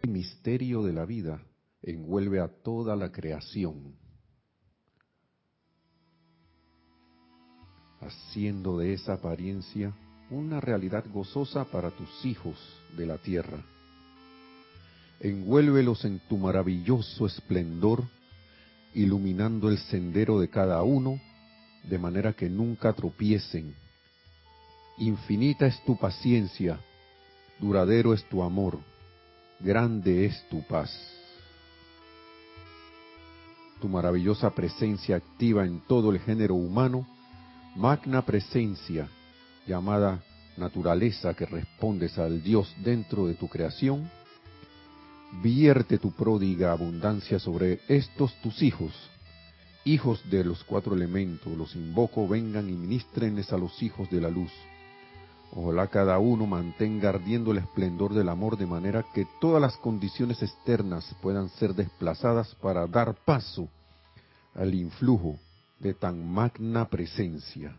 El misterio de la vida envuelve a toda la creación, haciendo de esa apariencia una realidad gozosa para tus hijos de la tierra. Envuélvelos en tu maravilloso esplendor, iluminando el sendero de cada uno, de manera que nunca tropiecen. Infinita es tu paciencia, duradero es tu amor, grande es tu paz. Tu maravillosa presencia activa en todo el género humano, magna presencia llamada naturaleza que respondes al Dios dentro de tu creación, vierte tu pródiga abundancia sobre estos tus hijos, hijos de los cuatro elementos, los invoco, vengan y ministrenles a los hijos de la luz. Ojalá cada uno mantenga ardiendo el esplendor del amor de manera que todas las condiciones externas puedan ser desplazadas para dar paso al influjo de tan magna presencia.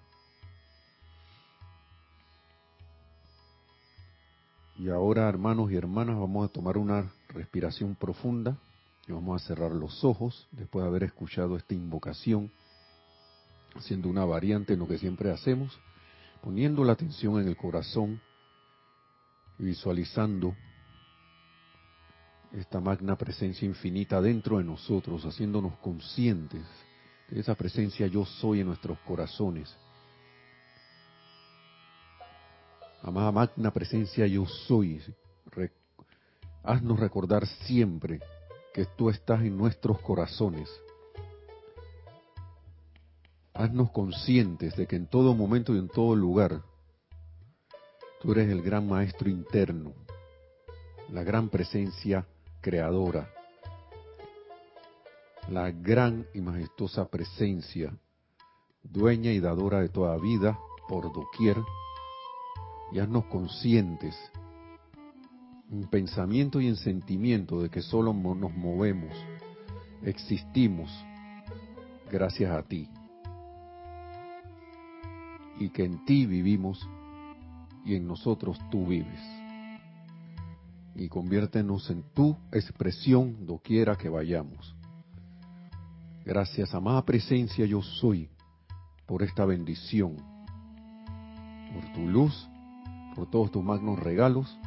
Y ahora, hermanos y hermanas, vamos a tomar una respiración profunda y vamos a cerrar los ojos después de haber escuchado esta invocación, haciendo una variante en lo que siempre hacemos, poniendo la atención en el corazón y visualizando esta magna presencia infinita dentro de nosotros, haciéndonos conscientes de esa presencia yo soy en nuestros corazones Amada magna presencia yo soy, haznos recordar siempre que tú estás en nuestros corazones. Haznos conscientes de que en todo momento y en todo lugar tú eres el gran maestro interno, la gran presencia creadora, la gran y majestuosa presencia, dueña y dadora de toda vida por doquier. Y haznos conscientes en pensamiento y en sentimiento de que solo nos movemos, existimos gracias a ti y que en ti vivimos y en nosotros tú vives. Y conviértenos en tu expresión doquiera que vayamos. Gracias, amada presencia, yo soy, por esta bendición, por tu luz por todos tus magnos regalos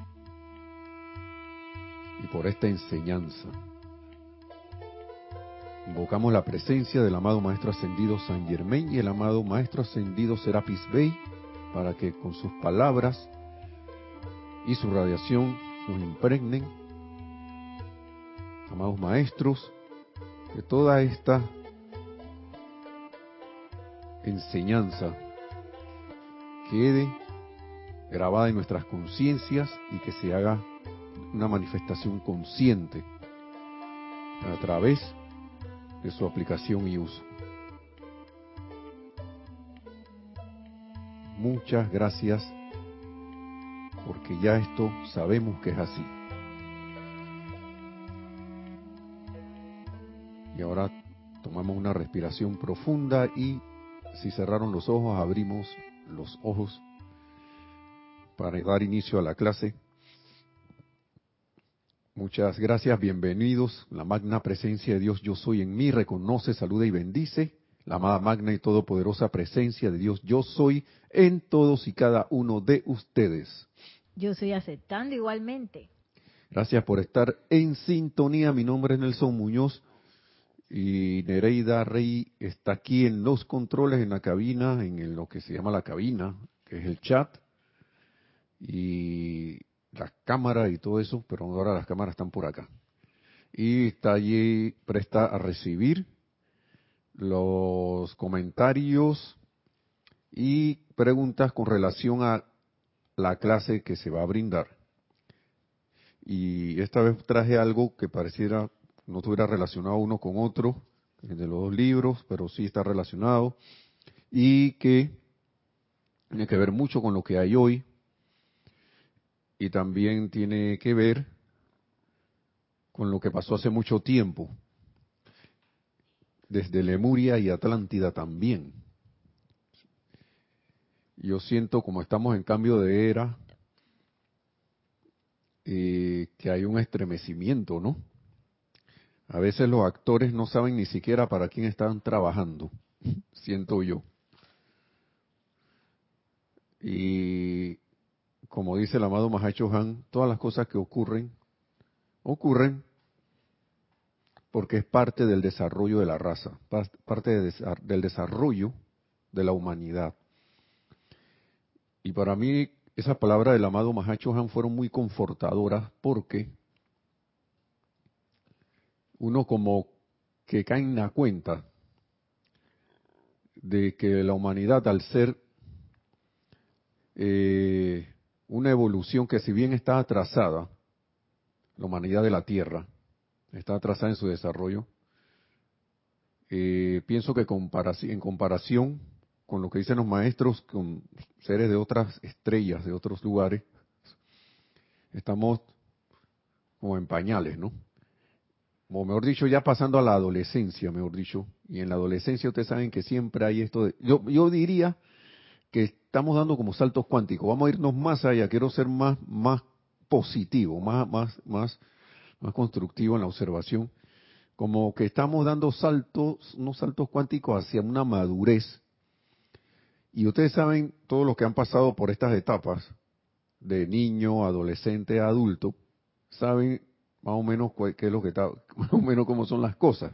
y por esta enseñanza. Invocamos la presencia del amado Maestro Ascendido San Germain y el amado Maestro Ascendido Serapis Bey para que con sus palabras y su radiación nos impregnen, amados maestros, de toda esta enseñanza quede grabada en nuestras conciencias y que se haga una manifestación consciente a través de su aplicación y uso. Muchas gracias porque ya esto sabemos que es así. Y ahora tomamos una respiración profunda y si cerraron los ojos, abrimos los ojos para dar inicio a la clase. Muchas gracias, bienvenidos. La magna presencia de Dios yo soy en mí, reconoce, saluda y bendice. La amada magna y todopoderosa presencia de Dios yo soy en todos y cada uno de ustedes. Yo soy aceptando igualmente. Gracias por estar en sintonía. Mi nombre es Nelson Muñoz y Nereida Rey está aquí en los controles, en la cabina, en lo que se llama la cabina, que es el chat y las cámaras y todo eso, pero ahora las cámaras están por acá. Y está allí presta a recibir los comentarios y preguntas con relación a la clase que se va a brindar. Y esta vez traje algo que pareciera no estuviera relacionado uno con otro, de los dos libros, pero sí está relacionado, y que tiene que ver mucho con lo que hay hoy, y también tiene que ver con lo que pasó hace mucho tiempo, desde Lemuria y Atlántida también. Yo siento como estamos en cambio de era, eh, que hay un estremecimiento, ¿no? A veces los actores no saben ni siquiera para quién están trabajando, siento yo. Y como dice el amado Mahacho Han, todas las cosas que ocurren, ocurren porque es parte del desarrollo de la raza, parte del desarrollo de la humanidad. Y para mí esas palabras del amado Mahacho Han fueron muy confortadoras porque uno como que cae en la cuenta de que la humanidad al ser eh, una evolución que si bien está atrasada, la humanidad de la Tierra está atrasada en su desarrollo, eh, pienso que en comparación con lo que dicen los maestros, con seres de otras estrellas, de otros lugares, estamos como en pañales, ¿no? O mejor dicho, ya pasando a la adolescencia, mejor dicho, y en la adolescencia ustedes saben que siempre hay esto de, yo, yo diría que estamos dando como saltos cuánticos, vamos a irnos más allá, quiero ser más, más positivo, más, más, más, más constructivo en la observación, como que estamos dando saltos, unos saltos cuánticos hacia una madurez. Y ustedes saben, todos los que han pasado por estas etapas, de niño, adolescente, adulto, saben más o menos qué es lo que está, más o menos cómo son las cosas.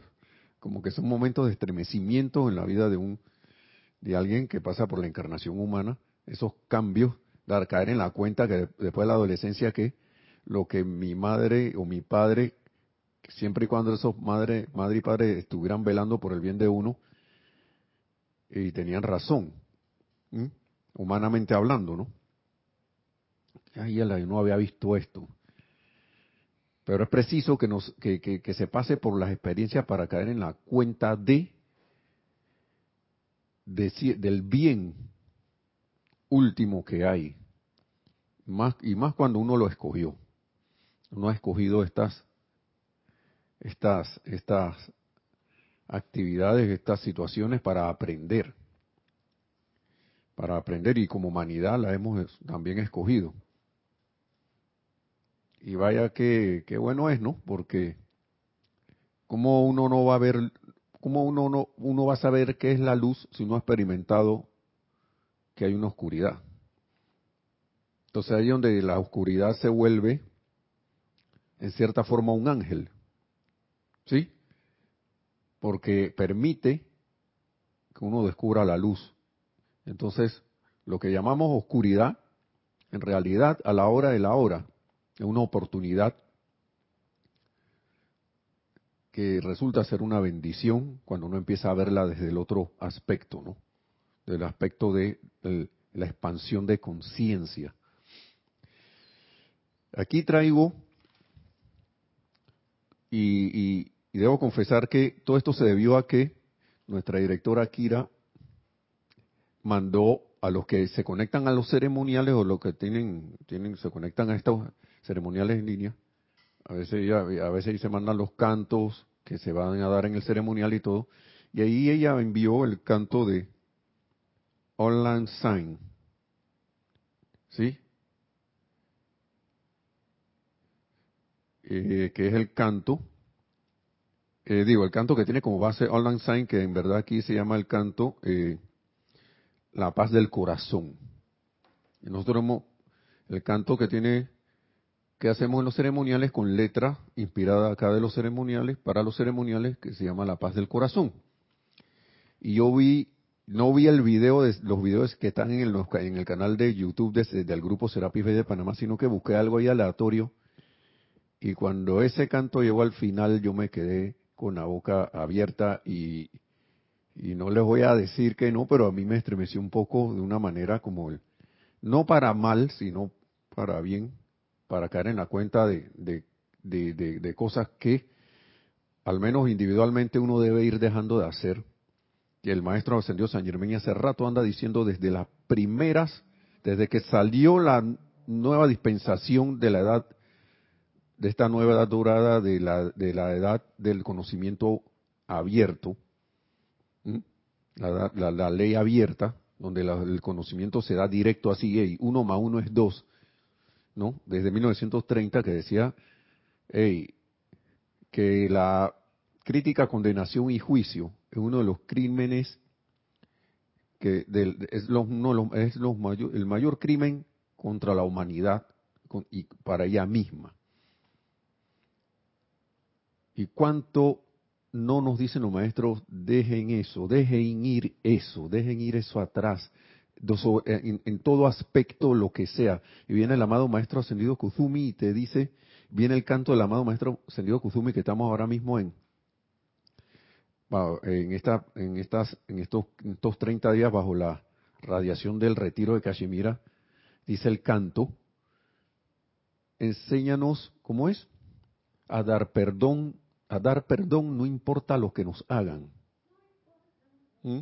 Como que son momentos de estremecimiento en la vida de un, de alguien que pasa por la encarnación humana, esos cambios, dar caer en la cuenta que después de la adolescencia que lo que mi madre o mi padre, siempre y cuando esos madre, madre y padre estuvieran velando por el bien de uno, y tenían razón, humanamente hablando, ¿no? Ay, yo no había visto esto. Pero es preciso que, nos, que, que se pase por las experiencias para caer en la cuenta de del bien último que hay, más, y más cuando uno lo escogió. Uno ha escogido estas, estas, estas actividades, estas situaciones para aprender. Para aprender y como humanidad la hemos también escogido. Y vaya que, que bueno es, ¿no? Porque como uno no va a ver ¿cómo uno, no, uno va a saber qué es la luz si no ha experimentado que hay una oscuridad? Entonces ahí donde la oscuridad se vuelve, en cierta forma, un ángel. ¿Sí? Porque permite que uno descubra la luz. Entonces, lo que llamamos oscuridad, en realidad, a la hora de la hora, es una oportunidad que resulta ser una bendición cuando uno empieza a verla desde el otro aspecto, ¿no? Del aspecto de, la expansión de conciencia. Aquí traigo, y, debo confesar que todo esto se debió a que nuestra directora Kira mandó a los que se conectan a los ceremoniales o los que tienen, tienen se conectan a estos ceremoniales en línea, a veces a veces se mandan los cantos que se van a dar en el ceremonial y todo. Y ahí ella envió el canto de Online Sign. ¿Sí? Eh, que es el canto, eh, digo, el canto que tiene como base Online Sign, que en verdad aquí se llama el canto eh, La paz del corazón. Y nosotros tenemos el canto que tiene que hacemos en los ceremoniales con letra inspirada acá de los ceremoniales, para los ceremoniales, que se llama La Paz del Corazón. Y yo vi, no vi el video, de, los videos que están en el, en el canal de YouTube del grupo Serapis de Panamá, sino que busqué algo ahí aleatorio. Y cuando ese canto llegó al final, yo me quedé con la boca abierta y, y no les voy a decir que no, pero a mí me estremeció un poco de una manera como el, no para mal, sino para bien, para caer en la cuenta de, de, cosas que al menos individualmente uno debe ir dejando de hacer. Y el maestro ascendió San Germán hace rato anda diciendo desde las primeras, desde que salió la nueva dispensación de la edad, de esta nueva edad dorada, de la, de la edad del conocimiento abierto, la, la, ley abierta, donde el conocimiento se da directo así, y uno más uno es dos, ¿no? Desde 1930 que decía, hey, que la crítica, condenación y juicio es uno de los crímenes que es, es mayor, el mayor crimen contra la humanidad y para ella misma. ¿Y cuánto no nos dicen los maestros, dejen eso, dejen ir eso, dejen ir eso atrás, en, en, todo aspecto, lo que sea? Y viene el amado maestro ascendido Kuzumi y te dice, viene el canto del amado maestro ascendido Kuzumi que estamos ahora mismo en, en, esta, en, estas, en estos, estos 30 días bajo la radiación del retiro de Kashmira, dice el canto, enséñanos, ¿cómo es? A dar perdón, a dar perdón no importa lo que nos hagan. ¿Mm?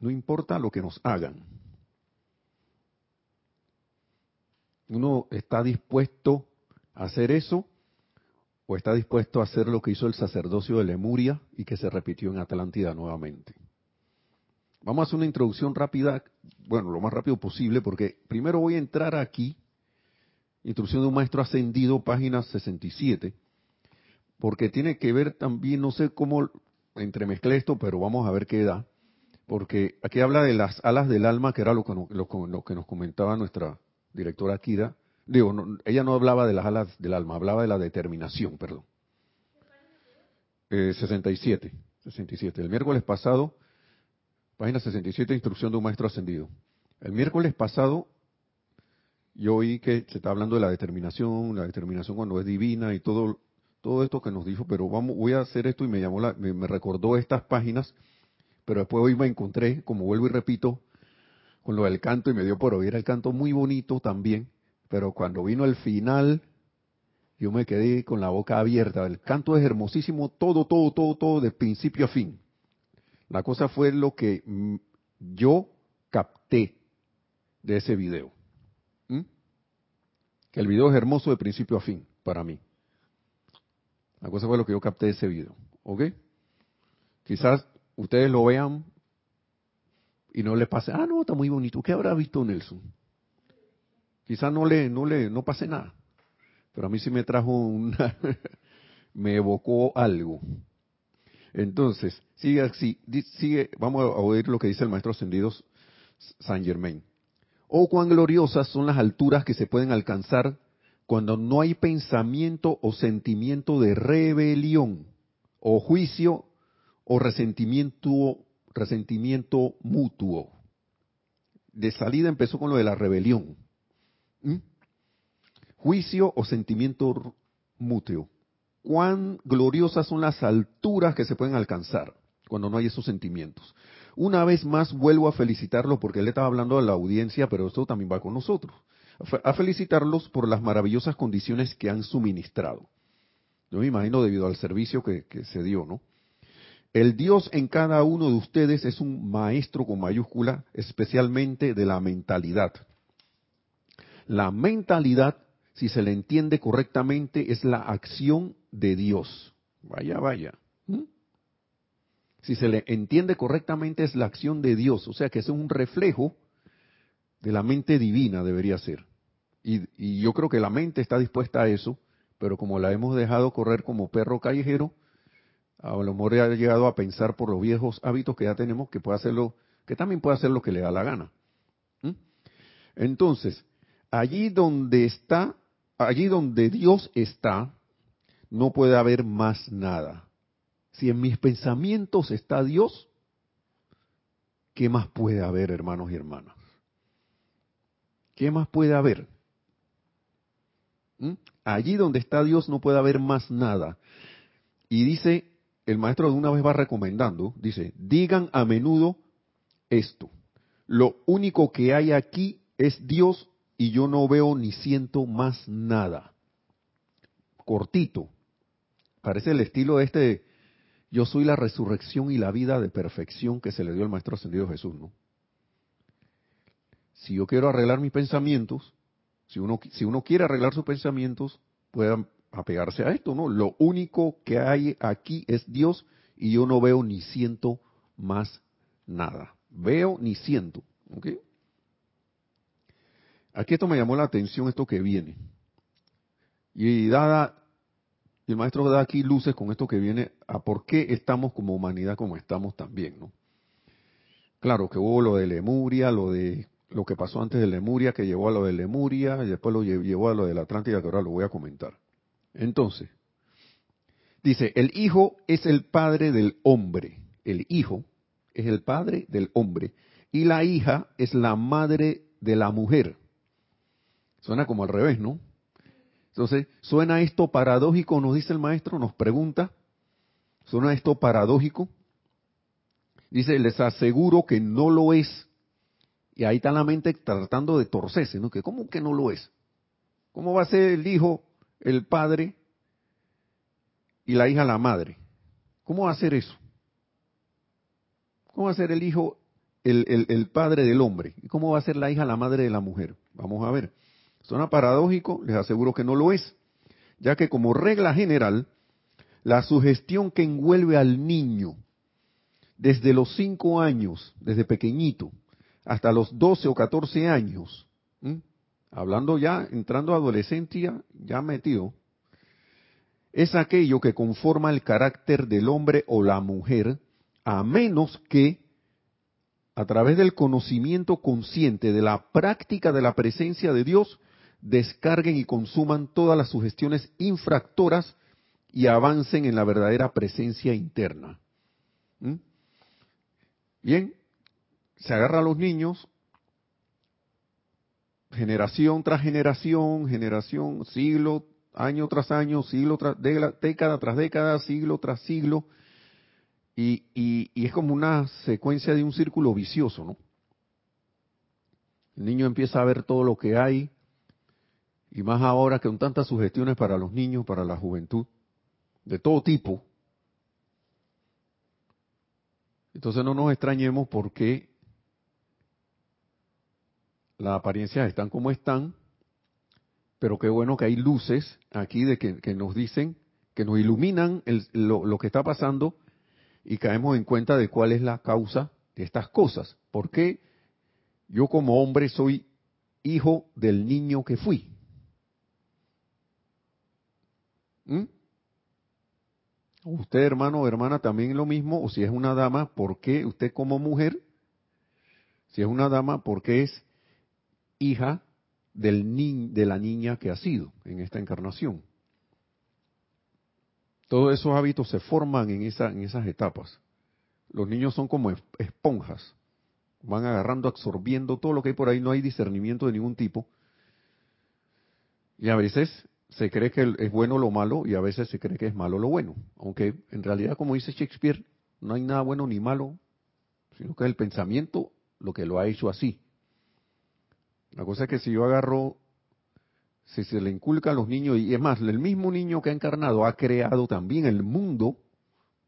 No importa lo que nos hagan. Uno está dispuesto a hacer eso o está dispuesto a hacer lo que hizo el sacerdocio de Lemuria y que se repitió en Atlántida nuevamente. Vamos a hacer una introducción rápida, bueno, lo más rápido posible, porque primero voy a entrar aquí, introducción de un maestro ascendido, página 67, porque tiene que ver también, no sé cómo entremezclé esto, pero vamos a ver qué da, porque aquí habla de las alas del alma, que era lo que, lo que nos comentaba nuestra directora Kira, Digo, ella no hablaba de las alas del alma, hablaba de la determinación, perdón. 67, eh, 67. El miércoles pasado, página 67, instrucción de un maestro ascendido. El miércoles pasado yo oí que se está hablando de la determinación, la determinación cuando es divina y todo, todo esto que nos dijo, pero vamos, voy a hacer esto y me llamó la, me recordó estas páginas, pero después hoy me encontré, como vuelvo y repito, con lo del canto y me dio por oír el canto muy bonito también pero cuando vino el final, yo me quedé con la boca abierta. El canto es hermosísimo, todo, todo, todo, todo, de principio a fin. La cosa fue lo que mm, yo capté de ese video. Que el video es hermoso de principio a fin, para mí. La cosa fue lo que yo capté de ese video. ¿Ok? Quizás ustedes lo vean y no les pase, ah, no, está muy bonito. ¿Qué habrá visto Nelson? Quizá no le, no le, no pase nada, pero a mí sí me trajo una, me evocó algo. Entonces, sigue así, sigue, vamos a oír lo que dice el maestro ascendido San Germain. Oh, cuán gloriosas son las alturas que se pueden alcanzar cuando no hay pensamiento o sentimiento de rebelión, o juicio, o resentimiento, resentimiento mutuo. De salida empezó con lo de la rebelión. ¿Mm? Juicio o sentimiento muteo. Cuán gloriosas son las alturas que se pueden alcanzar cuando no hay esos sentimientos. Una vez más vuelvo a felicitarlo porque él estaba hablando a la audiencia, pero esto también va con nosotros. A felicitarlos por las maravillosas condiciones que han suministrado. Yo me imagino debido al servicio que, que se dio, ¿no? El Dios en cada uno de ustedes es un maestro con mayúscula, especialmente de la mentalidad. La mentalidad, si se le entiende correctamente, es la acción de Dios. Vaya, vaya. ¿Mm? Si se le entiende correctamente, es la acción de Dios. O sea que es un reflejo de la mente divina, debería ser. Y, yo creo que la mente está dispuesta a eso, pero como la hemos dejado correr como perro callejero, a lo mejor ha llegado a pensar por los viejos hábitos que ya tenemos que puede hacerlo, que también puede hacer lo que le da la gana. ¿Mm? Entonces, allí donde está, allí donde Dios está, no puede haber más nada. Si en mis pensamientos está Dios, ¿qué más puede haber, hermanos y hermanas? ¿Qué más puede haber? ¿Mm? Allí donde está Dios no puede haber más nada. Y dice, el maestro de una vez va recomendando, dice, digan a menudo esto. Lo único que hay aquí es Dios y yo no veo ni siento más nada. Cortito. Parece el estilo este yo soy la resurrección y la vida de perfección que se le dio al Maestro Ascendido Jesús, ¿no? Si yo quiero arreglar mis pensamientos, si uno, si uno quiere arreglar sus pensamientos, puede apegarse a esto, ¿no? Lo único que hay aquí es Dios y yo no veo ni siento más nada. Veo ni siento, ¿ok? aquí esto me llamó la atención, esto que viene. Y dada, el maestro da aquí luces con esto que viene a por qué estamos como humanidad como estamos también, ¿no? Claro que hubo lo de Lemuria, lo de lo que pasó antes de Lemuria, que llevó a lo de Lemuria, y después lo llevó a lo de la Atlántida, que ahora lo voy a comentar. Entonces, dice, el hijo es el padre del hombre. El hijo es el padre del hombre. Y la hija es la madre de la mujer. Suena como al revés, ¿no? Entonces, ¿suena esto paradójico? Nos dice el maestro, nos pregunta. ¿Suena esto paradójico? Dice, les aseguro que no lo es. Y ahí está la mente tratando de torcerse, ¿no? Que ¿Cómo que no lo es? ¿Cómo va a ser el hijo el padre y la hija la madre? ¿Cómo va a ser eso? ¿Cómo va a ser el hijo el, el, padre del hombre? ¿Y cómo va a ser la hija la madre de la mujer? Vamos a ver. Suena paradójico, les aseguro que no lo es, ya que como regla general, la sugestión que envuelve al niño desde los cinco años, desde pequeñito, hasta los doce o catorce años, hablando ya, entrando a adolescencia, ya metido, es aquello que conforma el carácter del hombre o la mujer, a menos que, a través del conocimiento consciente de la práctica de la presencia de Dios, descarguen y consuman todas las sugestiones infractoras y avancen en la verdadera presencia interna. Bien, se agarra a los niños, generación tras generación, generación, siglo, año tras año, siglo tras década tras década, siglo tras siglo, y, y, es como una secuencia de un círculo vicioso, ¿no? El niño empieza a ver todo lo que hay, y más ahora que con tantas sugestiones para los niños, para la juventud, de todo tipo, entonces no nos extrañemos porque las apariencias están como están, pero qué bueno que hay luces aquí de que, nos dicen, que nos iluminan lo, que está pasando y caemos en cuenta de cuál es la causa de estas cosas. ¿Por qué yo como hombre soy hijo del niño que fui? ¿Mm? Usted, hermano o hermana, también lo mismo, o si es una dama, ¿por qué usted como mujer? Si es una dama, ¿por qué es hija del ni de la niña que ha sido en esta encarnación? Todos esos hábitos se forman en, esa, en esas etapas. Los niños son como esponjas, van agarrando, absorbiendo todo lo que hay por ahí, no hay discernimiento de ningún tipo. Y a veces se cree que es bueno lo malo y a veces se cree que es malo lo bueno. Aunque en realidad, como dice Shakespeare, no hay nada bueno ni malo, sino que es el pensamiento lo que lo ha hecho así. La cosa es que si yo agarro, si se le inculca a los niños, y es más, el mismo niño que ha encarnado ha creado también el mundo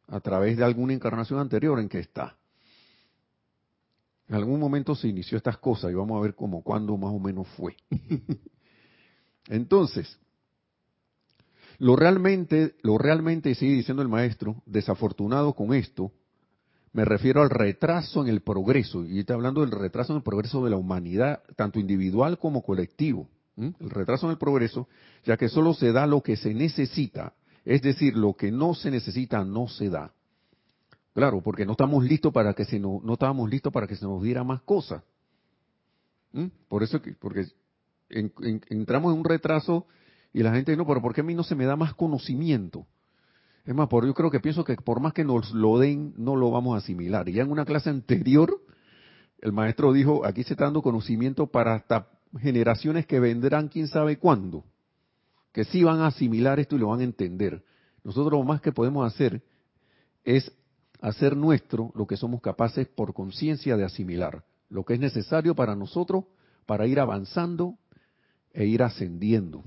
a través de alguna encarnación anterior en que está. En algún momento se inició estas cosas y vamos a ver cómo, cuándo más o menos fue. Entonces, lo realmente, lo realmente, sigue diciendo el maestro, desafortunado con esto, me refiero al retraso en el progreso, y está hablando del retraso en el progreso de la humanidad, tanto individual como colectivo. El retraso en el progreso, ya que solo se da lo que se necesita, es decir, lo que no se necesita no se da. Claro, porque no estamos listos para que se no, no estábamos listos para que se nos diera más cosas. Por eso que, porque entramos en un retraso y la gente, no, pero ¿por qué a mí no se me da más conocimiento? Es más, por, yo creo que pienso que por más que nos lo den, no lo vamos a asimilar. Y ya en una clase anterior, el maestro dijo, aquí se está dando conocimiento para hasta generaciones que vendrán quién sabe cuándo, que sí van a asimilar esto y lo van a entender. Nosotros lo más que podemos hacer es hacer nuestro lo que somos capaces por conciencia de asimilar, lo que es necesario para nosotros para ir avanzando e ir ascendiendo.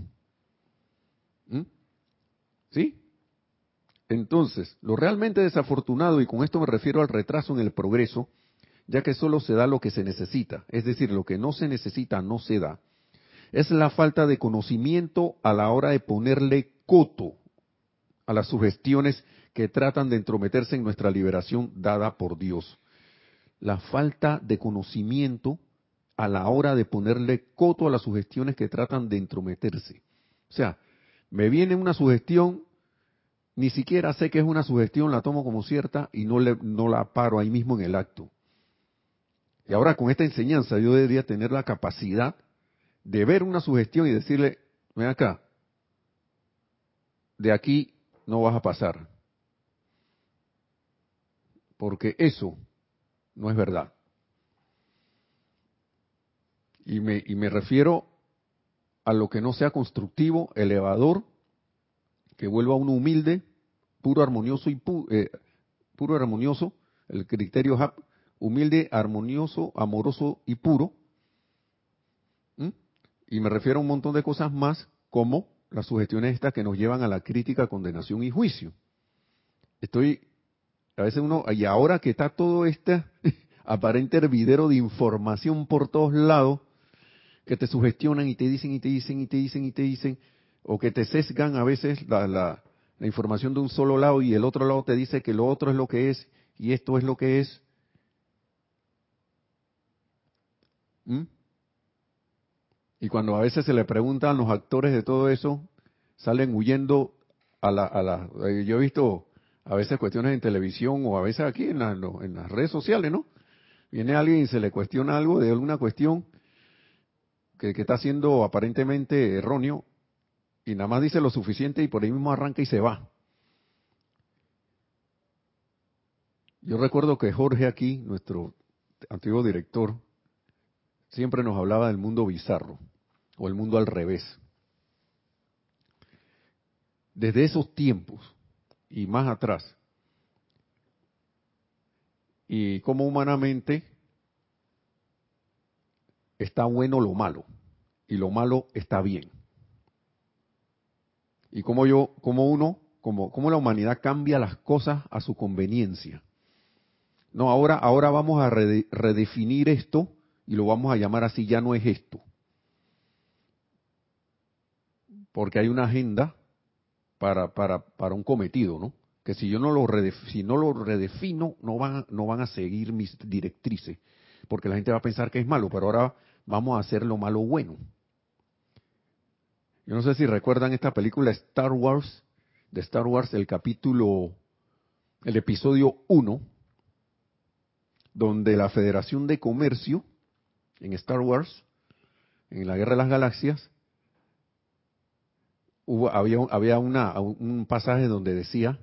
¿Mm? ¿Sí? Entonces, lo realmente desafortunado, y con esto me refiero al retraso en el progreso, ya que solo se da lo que se necesita, es decir, lo que no se necesita no se da, es la falta de conocimiento a la hora de ponerle coto a las sugestiones que tratan de entrometerse en nuestra liberación dada por Dios. La falta de conocimiento a la hora de ponerle coto a las sugestiones que tratan de entrometerse. O sea, me viene una sugestión, ni siquiera sé que es una sugestión, la tomo como cierta y no, le, no la paro ahí mismo en el acto. Y ahora con esta enseñanza yo debería tener la capacidad de ver una sugestión y decirle, ven acá, de aquí no vas a pasar. Porque eso no es verdad. Y me, y me refiero a lo que no sea constructivo, elevador, que vuelva a uno humilde, puro, armonioso y eh, puro armonioso, el criterio HAP, humilde, armonioso, amoroso y puro. Y me refiero a un montón de cosas más como las sugestiones estas que nos llevan a la crítica, condenación y juicio. Estoy, a veces uno, y ahora que está todo este aparente hervidero de información por todos lados, que te sugestionan y te dicen y te dicen y te dicen y te dicen, o que te sesgan a veces la, la, información de un solo lado y el otro lado te dice que lo otro es lo que es y esto es lo que es. ¿Mm? Y cuando a veces se le preguntan a los actores de todo eso, salen huyendo a la... A la eh, yo he visto a veces cuestiones en televisión o a veces aquí en, en las redes sociales, ¿no? Viene alguien y se le cuestiona algo de alguna cuestión que, está siendo aparentemente erróneo y nada más dice lo suficiente y por ahí mismo arranca y se va. Yo recuerdo que Jorge aquí, nuestro antiguo director, siempre nos hablaba del mundo bizarro o el mundo al revés. Desde esos tiempos y más atrás, y como humanamente está bueno lo malo y lo malo está bien. Y como yo, como uno, como, como la humanidad cambia las cosas a su conveniencia. No, ahora, ahora vamos a redefinir esto y lo vamos a llamar así, ya no es esto. Porque hay una agenda para, para, para un cometido, ¿no? Que si yo no lo, si no lo redefino, no van, no van a seguir mis directrices. Porque la gente va a pensar que es malo, pero ahora vamos a hacer lo malo bueno. Yo no sé si recuerdan esta película Star Wars, de Star Wars, el capítulo, el episodio 1, donde la Federación de Comercio, en Star Wars, en la Guerra de las Galaxias, hubo, había, había una, un pasaje donde decía,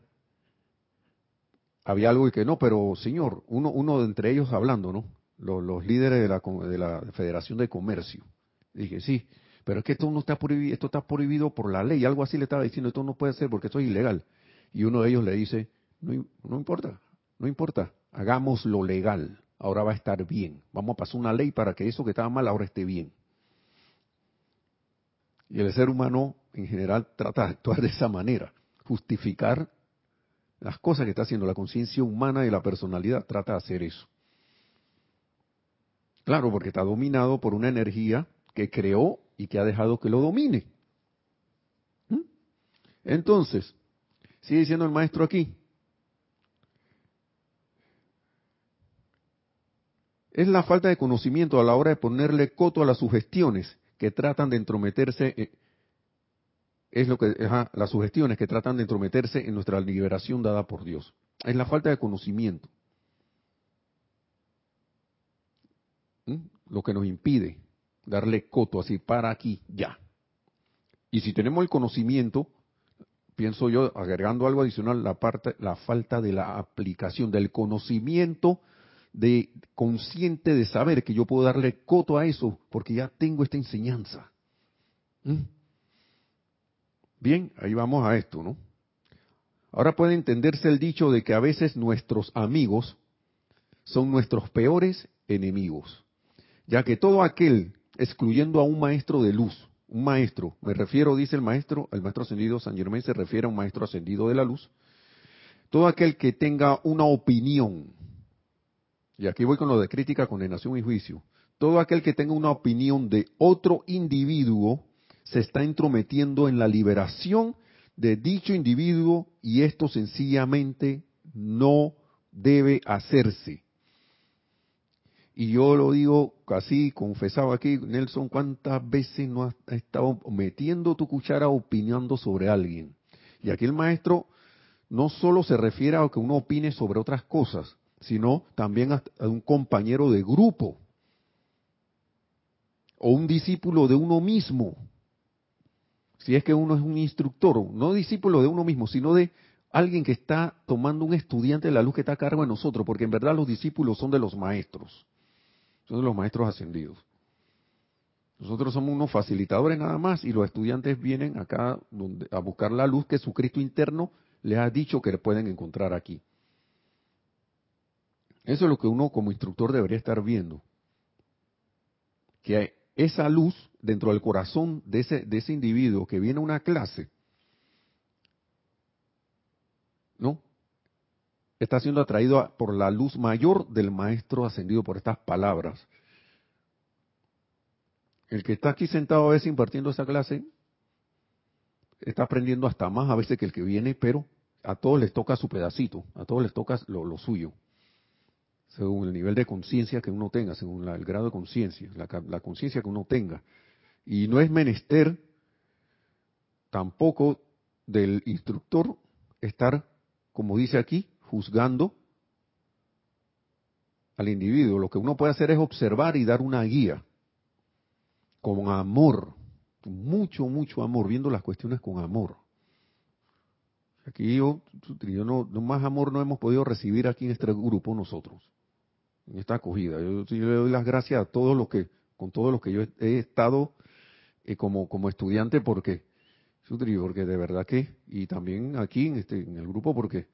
había algo y que no, pero señor, uno, uno de entre ellos hablando, ¿no? los, líderes de la, de la Federación de Comercio. Dije, sí, pero es que esto no está prohibido, esto está prohibido por la ley, algo así le estaba diciendo, esto no puede ser porque esto es ilegal. Y uno de ellos le dice, no, no importa, no importa, hagamos lo legal, ahora va a estar bien. Vamos a pasar una ley para que eso que estaba mal ahora esté bien. Y el ser humano en general trata de actuar de esa manera, justificar las cosas que está haciendo la conciencia humana y la personalidad, trata de hacer eso. Claro, porque está dominado por una energía que creó y que ha dejado que lo domine. ¿Mm? Entonces, sigue diciendo el maestro aquí. Es la falta de conocimiento a la hora de ponerle coto a las sugestiones que tratan de entrometerse, eh, es lo que, las sugestiones que tratan de entrometerse en nuestra liberación dada por Dios. Es la falta de conocimiento. ¿Mm? lo que nos impide darle coto así para aquí, ya. Y si tenemos el conocimiento, pienso yo, agregando algo adicional, la parte, la falta de la aplicación, del conocimiento de consciente de saber que yo puedo darle coto a eso, porque ya tengo esta enseñanza. ¿Mm? Bien, ahí vamos a esto, ¿no? Ahora puede entenderse el dicho de que a veces nuestros amigos son nuestros peores enemigos ya que todo aquel, excluyendo a un maestro de luz, un maestro, me refiero, dice el maestro, el maestro ascendido San Germán se refiere a un maestro ascendido de la luz, todo aquel que tenga una opinión, y aquí voy con lo de crítica, condenación y juicio, todo aquel que tenga una opinión de otro individuo se está entrometiendo en la liberación de dicho individuo y esto sencillamente no debe hacerse. Y yo lo digo así, confesaba aquí, Nelson, ¿cuántas veces no has estado metiendo tu cuchara opinando sobre alguien? Y aquí el maestro no solo se refiere a que uno opine sobre otras cosas, sino también a, un compañero de grupo o un discípulo de uno mismo. Si es que uno es un instructor, no discípulo de uno mismo, sino de alguien que está tomando un estudiante de la luz que está a cargo de nosotros, porque en verdad los discípulos son de los maestros, de los maestros ascendidos. Nosotros somos unos facilitadores nada más y los estudiantes vienen acá a buscar la luz que su Cristo interno les ha dicho que pueden encontrar aquí. Eso es lo que uno como instructor debería estar viendo. Que esa luz dentro del corazón de ese, de ese individuo que viene a una clase, ¿no? Está siendo atraído por la luz mayor del maestro ascendido por estas palabras. El que está aquí sentado a veces impartiendo esa clase está aprendiendo hasta más a veces que el que viene, pero a todos les toca su pedacito, a todos les toca lo, suyo, según el nivel de conciencia que uno tenga, según el grado de conciencia, la, conciencia que uno tenga. Y no es menester tampoco del instructor estar, como dice aquí, juzgando al individuo. Lo que uno puede hacer es observar y dar una guía con amor, mucho, mucho amor, viendo las cuestiones con amor. Aquí yo, yo no, más amor no hemos podido recibir aquí en este grupo nosotros, en esta acogida. Yo, le doy las gracias a todos los que, con todos los que yo he, estado eh, como, como estudiante, porque, porque de verdad que, y también aquí en, este, en el grupo, porque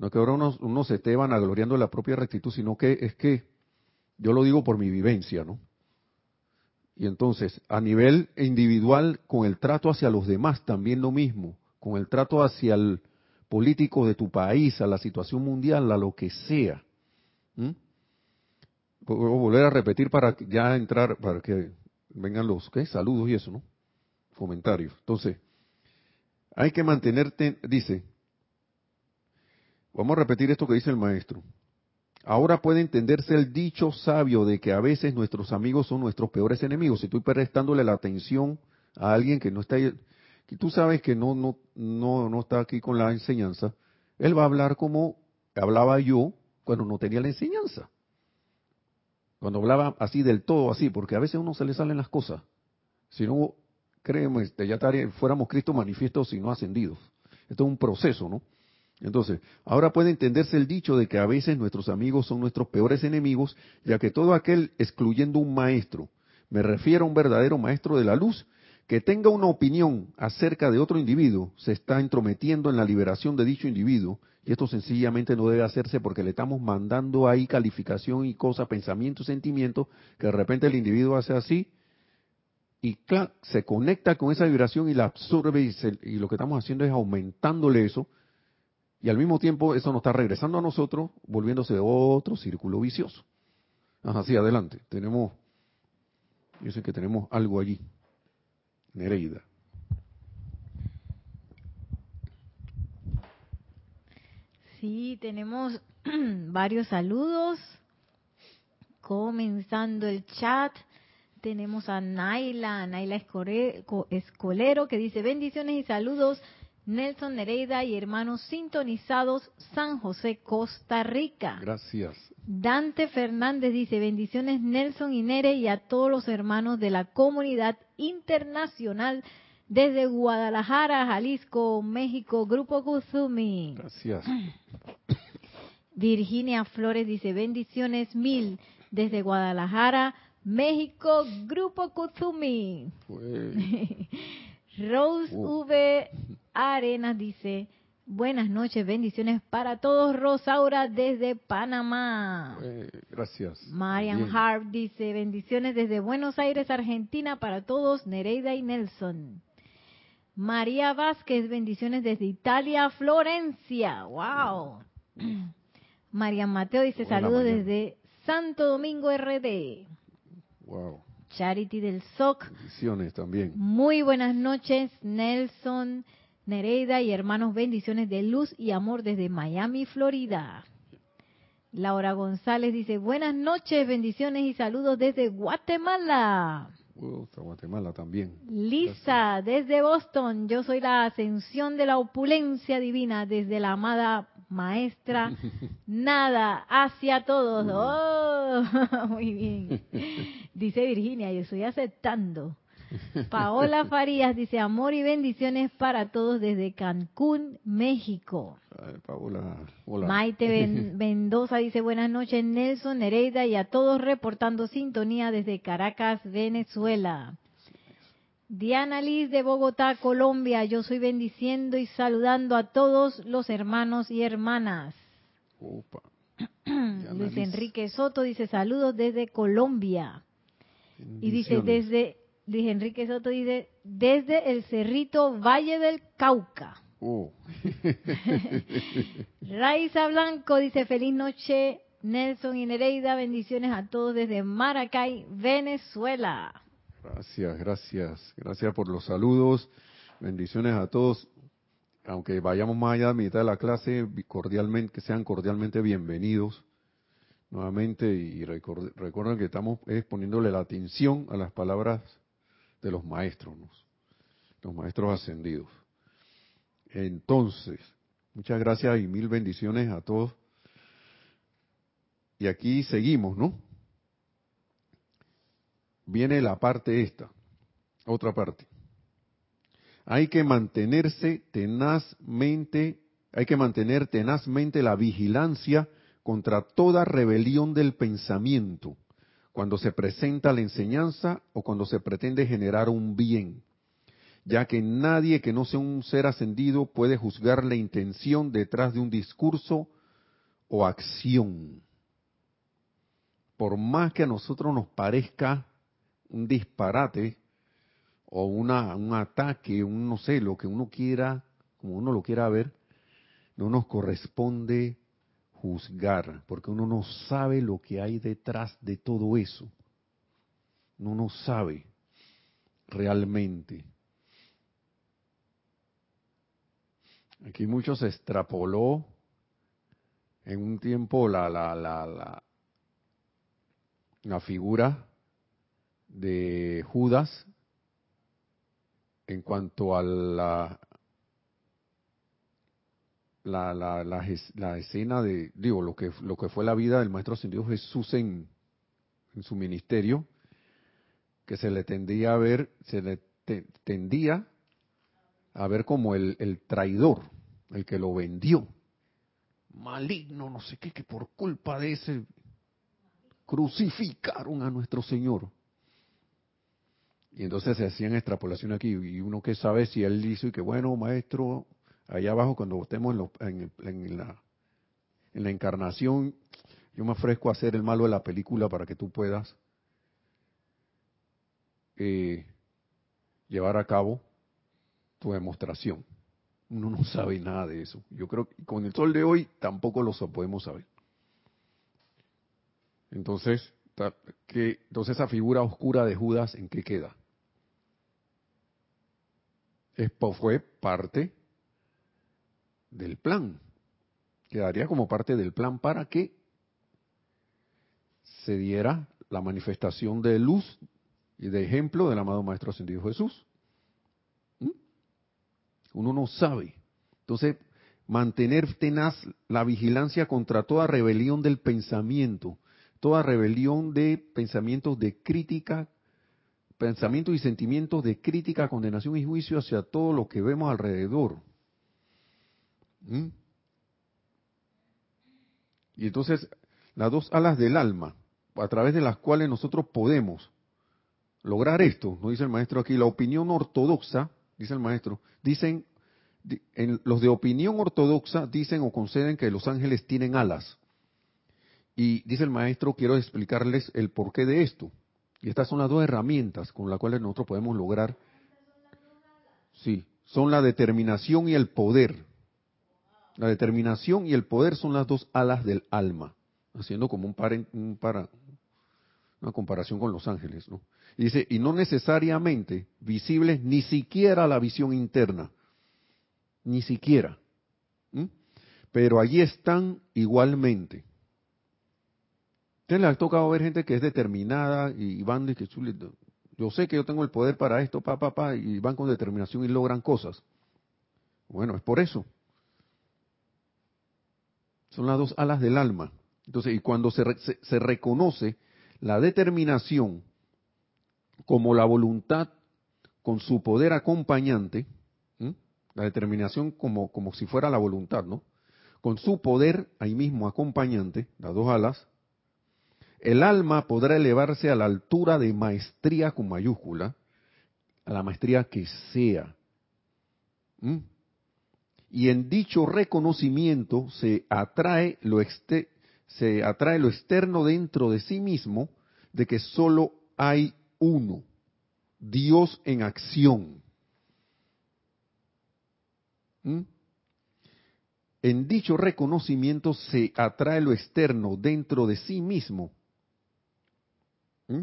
no es que ahora uno, se esté vanagloriando la propia rectitud, sino que es que yo lo digo por mi vivencia, ¿no? Y entonces, a nivel individual, con el trato hacia los demás, también lo mismo con el trato hacia el político de tu país, a la situación mundial, a lo que sea. ¿Mm? Voy a volver a repetir para ya entrar, para que vengan los ¿qué? saludos y eso, ¿no? Comentarios. Entonces, hay que mantenerte, dice, vamos a repetir esto que dice el maestro. Ahora puede entenderse el dicho sabio de que a veces nuestros amigos son nuestros peores enemigos. Si estoy prestándole la atención a alguien que no está y tú sabes que no, no, no, no está aquí con la enseñanza, él va a hablar como hablaba yo cuando no tenía la enseñanza. Cuando hablaba así del todo, así, porque a veces a uno se le salen las cosas. Si no, créeme, ya fuéramos Cristo manifiesto y no ascendidos. Esto es un proceso, ¿no? Entonces, ahora puede entenderse el dicho de que a veces nuestros amigos son nuestros peores enemigos, ya que todo aquel, excluyendo un maestro, me refiero a un verdadero maestro de la luz, que tenga una opinión acerca de otro individuo se está entrometiendo en la liberación de dicho individuo y esto sencillamente no debe hacerse porque le estamos mandando ahí calificación y cosas, pensamiento, sentimiento, que de repente el individuo hace así y se conecta con esa vibración y la absorbe y, y lo que estamos haciendo es aumentándole eso y al mismo tiempo eso nos está regresando a nosotros, volviéndose otro círculo vicioso. Así adelante, tenemos, yo sé que tenemos algo allí. Nereida. Sí, tenemos varios saludos. Comenzando el chat, tenemos a Naila, Naila Escolero, que dice bendiciones y saludos. Nelson Nereida y hermanos sintonizados, San José, Costa Rica. Gracias. Dante Fernández dice, bendiciones Nelson y Nere y a todos los hermanos de la comunidad internacional desde Guadalajara, Jalisco, México, Grupo Kuzumi. Gracias. Virginia Flores dice, bendiciones mil desde Guadalajara, México, Grupo Kuzumi. Rose V. Arenas dice, Buenas noches, bendiciones para todos. Rosaura desde Panamá. Eh, gracias. Marian Harp dice, bendiciones desde Buenos Aires, Argentina para todos, Nereida y Nelson. María Vázquez, bendiciones desde Italia, Florencia. ¡Wow! Marian Mateo dice, saludos desde Santo Domingo RD. ¡Wow! Charity del SOC. Bendiciones también. Muy buenas noches, Nelson. Nereida y hermanos, bendiciones de luz y amor desde Miami, Florida. Laura González dice, buenas noches, bendiciones y saludos desde Guatemala. Uh, Guatemala también. Lisa, desde Boston, yo soy la ascensión de la opulencia divina desde la amada maestra Nada hacia todos. Oh, muy bien. Dice Virginia, yo estoy aceptando. Paola Farías dice amor y bendiciones para todos desde Cancún, México. Paola, hola. Maite Mendoza dice buenas noches Nelson, Nereida y a todos reportando sintonía desde Caracas, Venezuela. Diana Liz de Bogotá, Colombia, yo soy bendiciendo y saludando a todos los hermanos y hermanas. Luis Enrique Soto dice saludos desde Colombia. Y dice desde Luis Enrique Soto dice, desde el cerrito Valle del Cauca. Oh. Raiza Blanco dice, feliz noche, Nelson y Nereida, bendiciones a todos desde Maracay, Venezuela. Gracias, gracias, gracias por los saludos, bendiciones a todos. Aunque vayamos más allá de mitad de la clase, cordialmente, que sean cordialmente bienvenidos nuevamente y recuerden que estamos poniéndole la atención a las palabras de los maestros, los maestros ascendidos. Entonces, muchas gracias y mil bendiciones a todos. Y aquí seguimos, ¿no? Viene la parte esta, otra parte. Hay que mantenerse tenazmente, hay que mantener tenazmente la vigilancia contra toda rebelión del pensamiento cuando se presenta la enseñanza o cuando se pretende generar un bien, ya que nadie que no sea un ser ascendido puede juzgar la intención detrás de un discurso o acción. Por más que a nosotros nos parezca un disparate o una, un ataque, un no sé, lo que uno quiera, como uno lo quiera ver, no nos corresponde juzgar, porque uno no sabe lo que hay detrás de todo eso. Uno no sabe realmente. Aquí mucho se extrapoló en un tiempo la, la, la, la, la figura de Judas en cuanto a la la, la, la, escena de, digo, lo que, lo que fue la vida del Maestro Ascendido Jesús en, en su ministerio, que se le tendía a ver, se le tendía a ver como el, el traidor, el que lo vendió, maligno, no sé qué, que por culpa de ese crucificaron a nuestro Señor. Y entonces se hacían extrapolación aquí, y uno que sabe si él hizo y que bueno, maestro, allá abajo cuando estemos en, la, en la encarnación, yo me ofrezco a hacer el malo de la película para que tú puedas eh, llevar a cabo tu demostración. Uno no sabe nada de eso. Yo creo que con el sol de hoy tampoco lo podemos saber. Entonces, entonces esa figura oscura de Judas, ¿en qué queda? Fue parte del plan. Quedaría como parte del plan para que se diera la manifestación de luz y de ejemplo del amado Maestro Ascendido Jesús. ¿Mm? Uno no sabe. Entonces, mantener tenaz la vigilancia contra toda rebelión del pensamiento, toda rebelión de pensamientos de crítica, pensamientos y sentimientos de crítica, condenación y juicio hacia todo lo que vemos alrededor. ¿Mm? Y entonces, las dos alas del alma, a través de las cuales nosotros podemos lograr esto, nos dice el maestro aquí, la opinión ortodoxa, dice el maestro, dicen, en, los de opinión ortodoxa dicen o conceden que los ángeles tienen alas. Y dice el maestro, quiero explicarles el porqué de esto. Y estas son las dos herramientas con las cuales nosotros podemos lograr. Sí, son la determinación y el poder. La determinación y el poder son las dos alas del alma, haciendo como un, para, una comparación con los ángeles, ¿no? Y dice, y no necesariamente visibles ni siquiera la visión interna, ni siquiera. Pero allí están igualmente. Ustedes les ha tocado ver gente que es determinada y van de que yo sé que yo tengo el poder para esto, pa, pa, pa, y van con determinación y logran cosas. Bueno, es por eso. Son las dos alas del alma. Entonces, y cuando se, se, reconoce la determinación como la voluntad con su poder acompañante, la determinación como, como si fuera la voluntad, ¿no? Con su poder ahí mismo acompañante, las dos alas, el alma podrá elevarse a la altura de maestría con mayúscula, a la maestría que sea. Y en dicho reconocimiento se atrae lo, se atrae lo externo dentro de sí mismo de que solo hay uno, Dios en acción. En dicho reconocimiento se atrae lo externo dentro de sí mismo ¿Mm?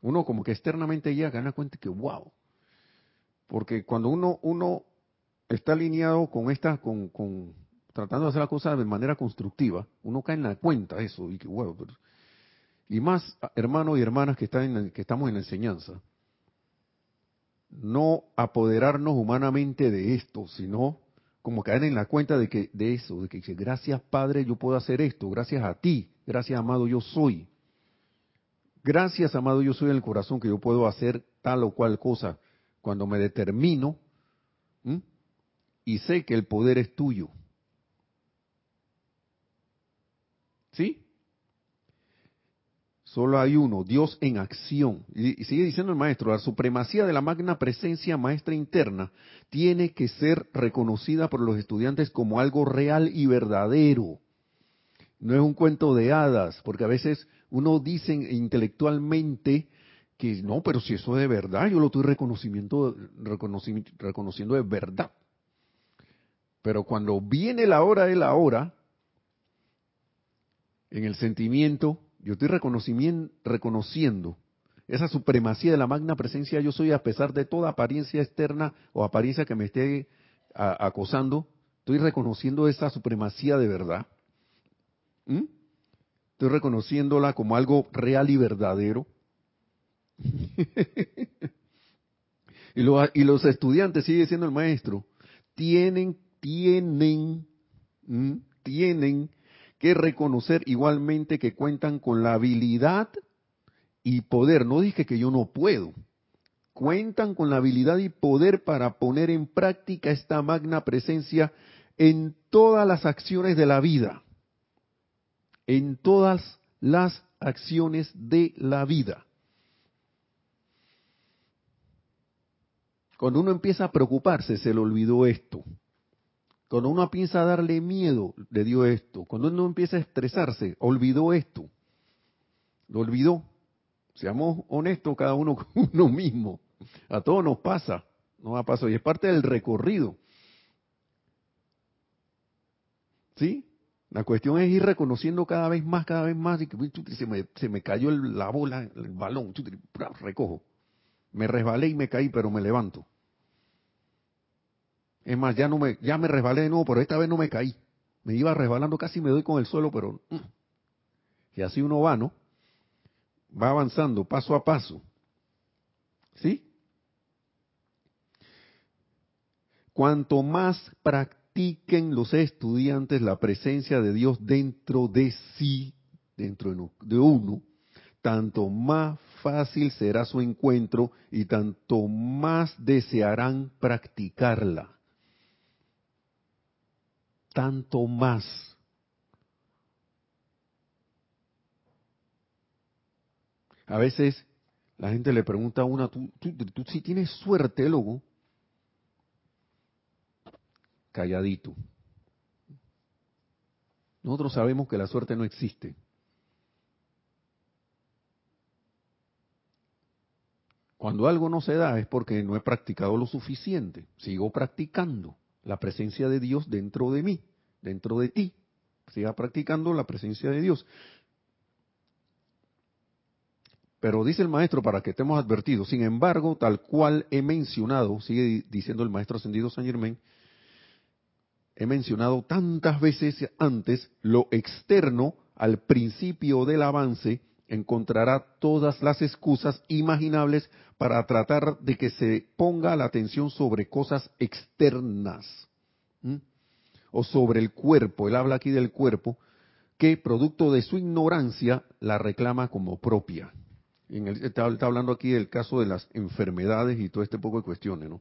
Uno como que externamente ya gana cuenta que wow. Porque cuando uno, uno está alineado con esta, con, con tratando de hacer la cosa de manera constructiva, uno cae en la cuenta de eso y que wow. y más hermanos y hermanas que están en que estamos en la enseñanza, no apoderarnos humanamente de esto, sino como caer en la cuenta de que de eso, de que gracias Padre yo puedo hacer esto, gracias a ti, gracias amado yo soy. Gracias, amado, yo soy el corazón que yo puedo hacer tal o cual cosa cuando me determino y sé que el poder es tuyo. ¿Sí? Solo hay uno, Dios en acción. Y, sigue diciendo el maestro, la supremacía de la magna presencia maestra interna tiene que ser reconocida por los estudiantes como algo real y verdadero. No es un cuento de hadas, porque a veces uno dice intelectualmente que no, pero si eso es de verdad, yo lo estoy reconocimiento, reconociendo de verdad. Pero cuando viene la hora de la hora, en el sentimiento, yo estoy reconociendo esa supremacía de la magna presencia yo soy a pesar de toda apariencia externa o apariencia que me esté acosando, estoy reconociendo esa supremacía de verdad. ¿Mm? Estoy reconociéndola como algo real y verdadero. y, los estudiantes, sigue siendo el maestro, tienen, tienen, tienen que reconocer igualmente que cuentan con la habilidad y poder. No dije que yo no puedo. Cuentan con la habilidad y poder para poner en práctica esta magna presencia en todas las acciones de la vida en todas las acciones de la vida. Cuando uno empieza a preocuparse, se le olvidó esto. Cuando uno empieza a darle miedo, le dio esto. Cuando uno empieza a estresarse, olvidó esto. Lo olvidó. Seamos honestos cada uno con uno mismo. A todos nos pasa. No ha pasado. Y es parte del recorrido. ¿Sí? La cuestión es ir reconociendo cada vez más, cada vez más, y que se me, se me cayó la bola, el balón, recojo. Me resbalé y me caí, pero me levanto. Es más, ya no me, ya me resbalé de nuevo, pero esta vez no me caí. Me iba resbalando, casi me doy con el suelo, pero mm. y así uno va, ¿no? Va avanzando paso a paso. ¿Sí? Cuanto más practiquen los estudiantes la presencia de Dios dentro de sí, dentro de uno, tanto más fácil será su encuentro y tanto más desearán practicarla. Tanto más. A veces la gente le pregunta a una, tú, tú, sí tienes suerte, loco calladito. Nosotros sabemos que la suerte no existe. Cuando algo no se da es porque no he practicado lo suficiente. Sigo practicando la presencia de Dios dentro de mí, dentro de ti. Siga practicando la presencia de Dios. Pero dice el maestro, para que estemos advertidos, sin embargo, tal cual he mencionado, sigue diciendo el maestro ascendido San Germain, he mencionado tantas veces antes, lo externo al principio del avance, encontrará todas las excusas imaginables para tratar de que se ponga la atención sobre cosas externas o sobre el cuerpo. Él habla aquí del cuerpo, que producto de su ignorancia la reclama como propia. En está, está, hablando aquí del caso de las enfermedades y todo este poco de cuestiones, ¿no?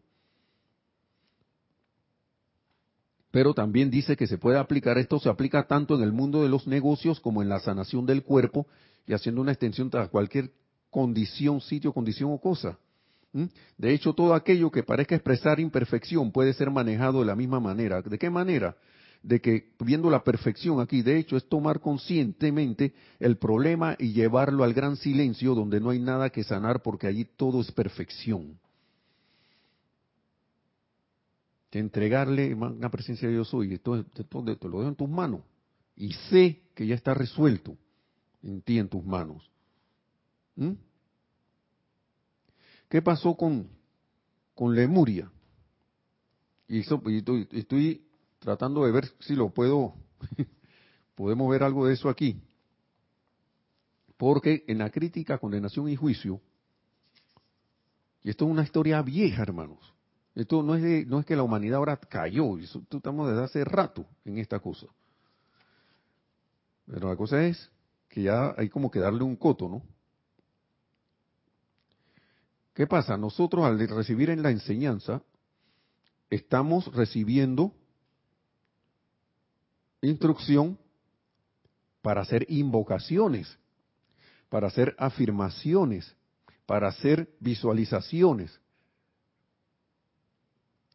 Pero también dice que se puede aplicar, esto se aplica tanto en el mundo de los negocios como en la sanación del cuerpo y haciendo una extensión a cualquier condición, sitio, condición o cosa. De hecho, todo aquello que parezca expresar imperfección puede ser manejado de la misma manera. ¿De qué manera? De que viendo la perfección aquí, de hecho, es tomar conscientemente el problema y llevarlo al gran silencio donde no hay nada que sanar porque allí todo es perfección. De entregarle una presencia de yo soy, esto, te lo dejo en tus manos y sé que ya está resuelto en ti, en tus manos. ¿Mm? ¿Qué pasó con, con Lemuria? Y, estoy, tratando de ver si lo puedo, podemos ver algo de eso aquí. Porque en la crítica, condenación y juicio, y esto es una historia vieja, hermanos. Esto no es, de, no es que la humanidad ahora cayó, estamos desde hace rato en esta cosa. Pero la cosa es que ya hay como que darle un coto, ¿no? ¿Qué pasa? Nosotros al recibir en la enseñanza, estamos recibiendo instrucción para hacer invocaciones, para hacer afirmaciones, para hacer visualizaciones.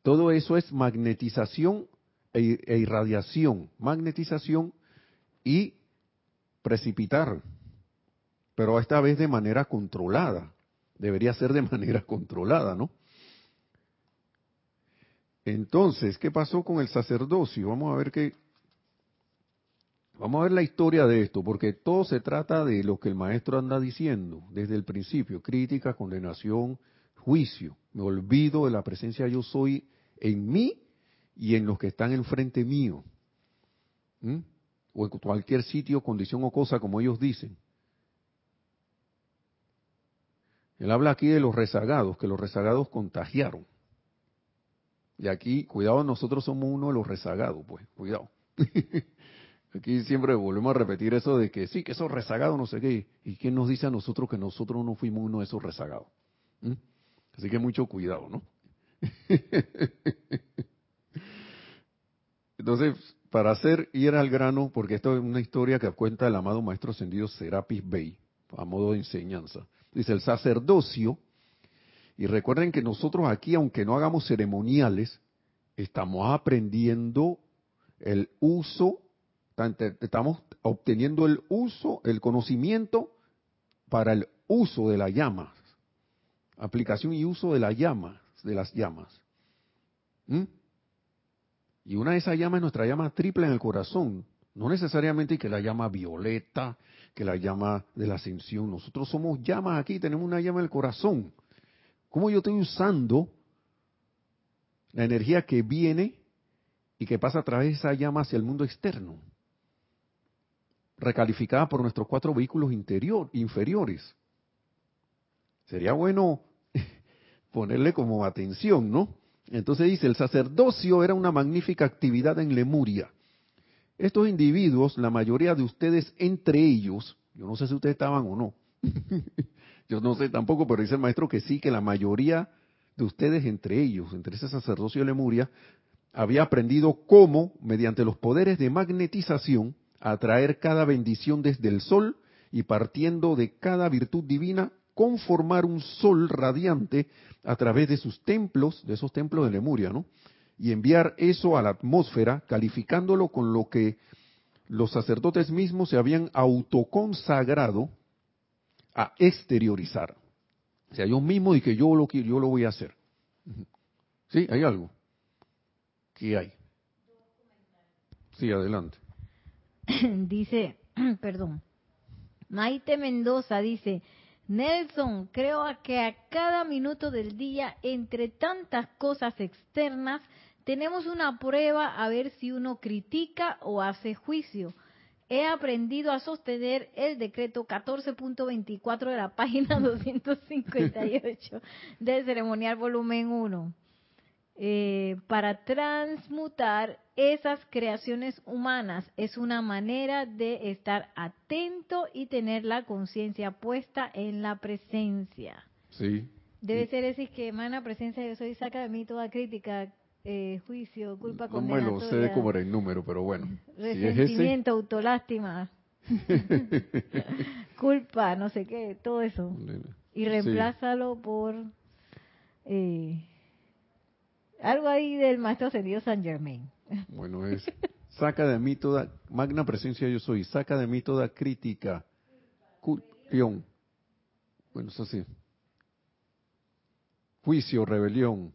Todo eso es magnetización e, e irradiación, magnetización y precipitar, pero esta vez de manera controlada. Debería ser de manera controlada, ¿no? Entonces, ¿qué pasó con el sacerdocio? Vamos a ver qué. Vamos a ver la historia de esto, porque todo se trata de lo que el maestro anda diciendo desde el principio: crítica, condenación, juicio. Me olvido de la presencia yo soy en mí y en los que están enfrente mío. O en cualquier sitio, condición o cosa, como ellos dicen. Él habla aquí de los rezagados, que los rezagados contagiaron. Y aquí, cuidado, nosotros somos uno de los rezagados, pues, cuidado. aquí siempre volvemos a repetir eso de que sí, que esos rezagados, no sé qué. ¿Y quién nos dice a nosotros que nosotros no fuimos uno de esos rezagados? ¿Mm? Así que mucho cuidado, ¿no? Entonces, para hacer ir al grano, porque esto es una historia que cuenta el amado maestro ascendido Serapis Bey, a modo de enseñanza. Dice el sacerdocio, y recuerden que nosotros aquí, aunque no hagamos ceremoniales, estamos aprendiendo el uso, estamos obteniendo el uso, el conocimiento para el uso de la llama, aplicación y uso de la llama, de las llamas. ¿Mm? Y una de esas llamas es nuestra llama triple en el corazón, no necesariamente que la llama violeta, que la llama de la ascensión. Nosotros somos llamas aquí, tenemos una llama en el corazón. ¿Cómo yo estoy usando la energía que viene y que pasa a través de esa llama hacia el mundo externo? Recalificada por nuestros cuatro vehículos interior, inferiores. Sería bueno ponerle como atención, ¿no? Entonces dice, el sacerdocio era una magnífica actividad en Lemuria estos individuos, la mayoría de ustedes entre ellos, yo no sé si ustedes estaban o no, yo no sé tampoco, pero dice el maestro que sí, que la mayoría de ustedes entre ellos, entre ese sacerdocio de Lemuria, había aprendido cómo, mediante los poderes de magnetización, atraer cada bendición desde el sol y partiendo de cada virtud divina, conformar un sol radiante a través de sus templos, de esos templos de Lemuria, ¿no? y enviar eso a la atmósfera, calificándolo con lo que los sacerdotes mismos se habían autoconsagrado a exteriorizar. O sea, yo mismo que yo lo, yo lo voy a hacer. ¿Sí? ¿Hay algo? ¿Qué hay? Sí, adelante. dice, perdón, Maite Mendoza dice, Nelson, creo que a cada minuto del día, entre tantas cosas externas, tenemos una prueba a ver si uno critica o hace juicio. he aprendido a sostener el decreto 14.24 de la página 258 del ceremonial volumen 1 eh, para transmutar esas creaciones humanas. Es una manera de estar atento y tener la conciencia puesta en la presencia. Sí. Debe ser ese que emana presencia, yo soy, saca de mí toda crítica, eh, juicio, culpa, No me lo sé de cómo era el número, pero bueno. Resentimiento, autolástima, culpa, no sé qué, todo eso. Y reemplázalo por eh, algo ahí del maestro ascendido San Germain. Bueno, es saca de mí toda, magna presencia yo soy, saca de mí toda crítica, culpión. Bueno, eso sí. Juicio, rebelión,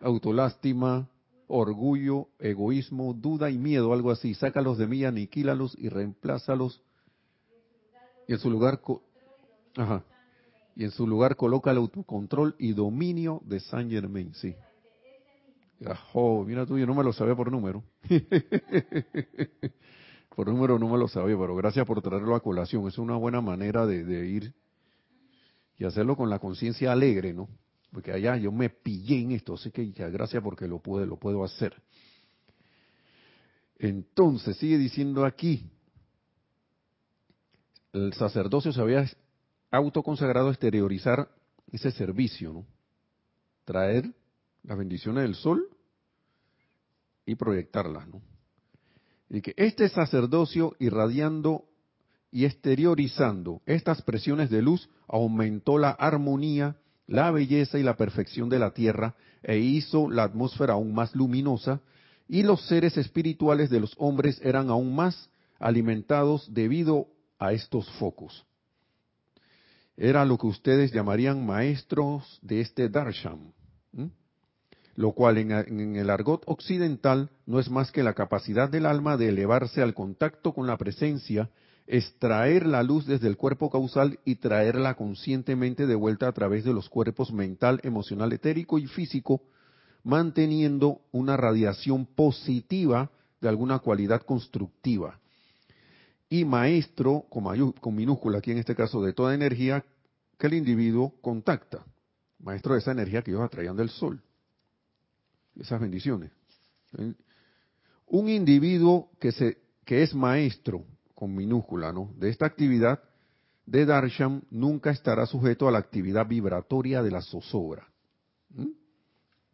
autolástima, orgullo, egoísmo, duda y miedo, algo así. Sácalos de mí, aniquílalos y reemplázalos. Y en su lugar, ajá. Y en su lugar coloca el autocontrol y dominio de Saint Germain, sí. Oh, mira tú, yo no me lo sabía por número. por número no me lo sabía, pero gracias por traerlo a colación. Es una buena manera de, ir y hacerlo con la conciencia alegre, ¿no? porque allá yo me pillé en esto, así que ya gracias porque lo puedo, lo puedo hacer. Entonces, sigue diciendo aquí, el sacerdocio se había autoconsagrado exteriorizar ese servicio, ¿no? Traer las bendiciones del sol y proyectarlas, ¿no? Y que este sacerdocio irradiando y exteriorizando estas presiones de luz aumentó la armonía la belleza y la perfección de la tierra e hizo la atmósfera aún más luminosa y los seres espirituales de los hombres eran aún más alimentados debido a estos focos. Era lo que ustedes llamarían maestros de este darshan, lo cual en, en el argot occidental no es más que la capacidad del alma de elevarse al contacto con la presencia extraer la luz desde el cuerpo causal y traerla conscientemente de vuelta a través de los cuerpos mental, emocional, etérico y físico, manteniendo una radiación positiva de alguna cualidad constructiva. Y maestro, con, minúscula aquí en este caso, de toda energía que el individuo contacta. Maestro de esa energía que ellos atraían del sol. Esas bendiciones. Un individuo que, se, que es maestro con minúscula, ¿no? De esta actividad de Darshan nunca estará sujeto a la actividad vibratoria de la zozobra. ¿Mm?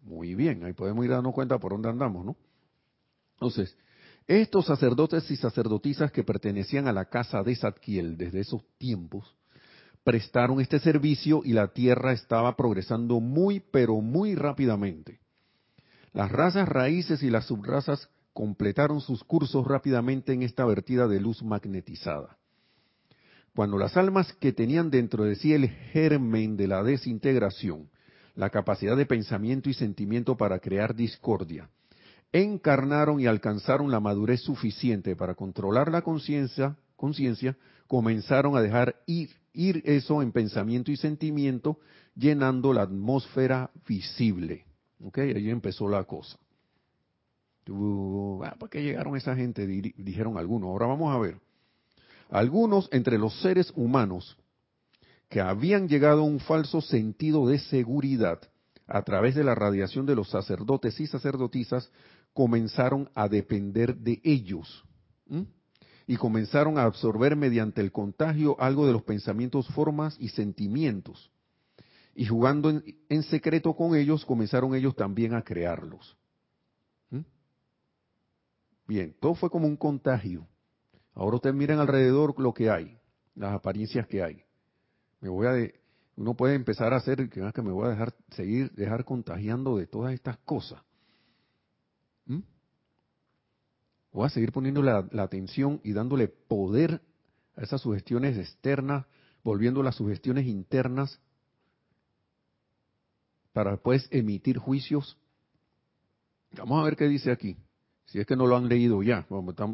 Muy bien, ahí podemos ir dando cuenta por dónde andamos, ¿no? Entonces, estos sacerdotes y sacerdotisas que pertenecían a la casa de Zadkiel desde esos tiempos, prestaron este servicio y la tierra estaba progresando muy, pero muy rápidamente. Las razas raíces y las subrazas completaron sus cursos rápidamente en esta vertida de luz magnetizada. Cuando las almas que tenían dentro de sí el germen de la desintegración, la capacidad de pensamiento y sentimiento para crear discordia, encarnaron y alcanzaron la madurez suficiente para controlar la conciencia, conciencia, comenzaron a dejar ir, ir eso en pensamiento y sentimiento, llenando la atmósfera visible. ¿Ok? Ahí empezó la cosa. Ah, ¿Por qué llegaron esa gente? Dijeron algunos. Ahora vamos a ver. Algunos entre los seres humanos que habían llegado a un falso sentido de seguridad a través de la radiación de los sacerdotes y sacerdotisas, comenzaron a depender de ellos. Y comenzaron a absorber mediante el contagio algo de los pensamientos, formas y sentimientos. Y jugando en secreto con ellos, comenzaron ellos también a crearlos. Bien, todo fue como un contagio. Ahora ustedes miren alrededor lo que hay, las apariencias que hay. Me voy a de, uno puede empezar a hacer que, que me voy a dejar seguir dejar contagiando de todas estas cosas. ¿Mm? Voy a seguir poniendo la, atención y dándole poder a esas sugestiones externas, volviendo las sugestiones internas para después emitir juicios. Vamos a ver qué dice aquí. Si es que no lo han leído ya,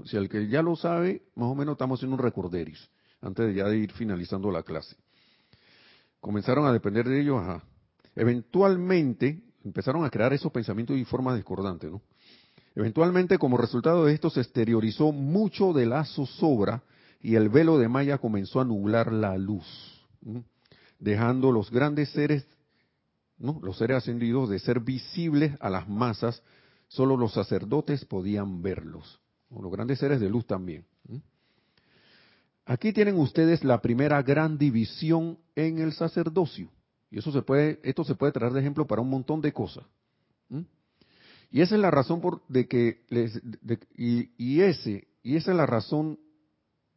si el que ya lo sabe, más o menos estamos haciendo un recorderis, antes de ya de ir finalizando la clase. Comenzaron a depender de ellos, ajá. Eventualmente empezaron a crear esos pensamientos y formas discordantes, ¿no? Eventualmente, como resultado de esto, se exteriorizó mucho de la zozobra y el velo de Maya comenzó a nublar la luz, dejando los grandes seres, ¿no? los seres ascendidos, de ser visibles a las masas, solo los sacerdotes podían verlos, los grandes seres de luz también. Aquí tienen ustedes la primera gran división en el sacerdocio. Y eso se puede, esto se puede traer de ejemplo para un montón de cosas. Y esa es la razón por de que les, y, ese y esa es la razón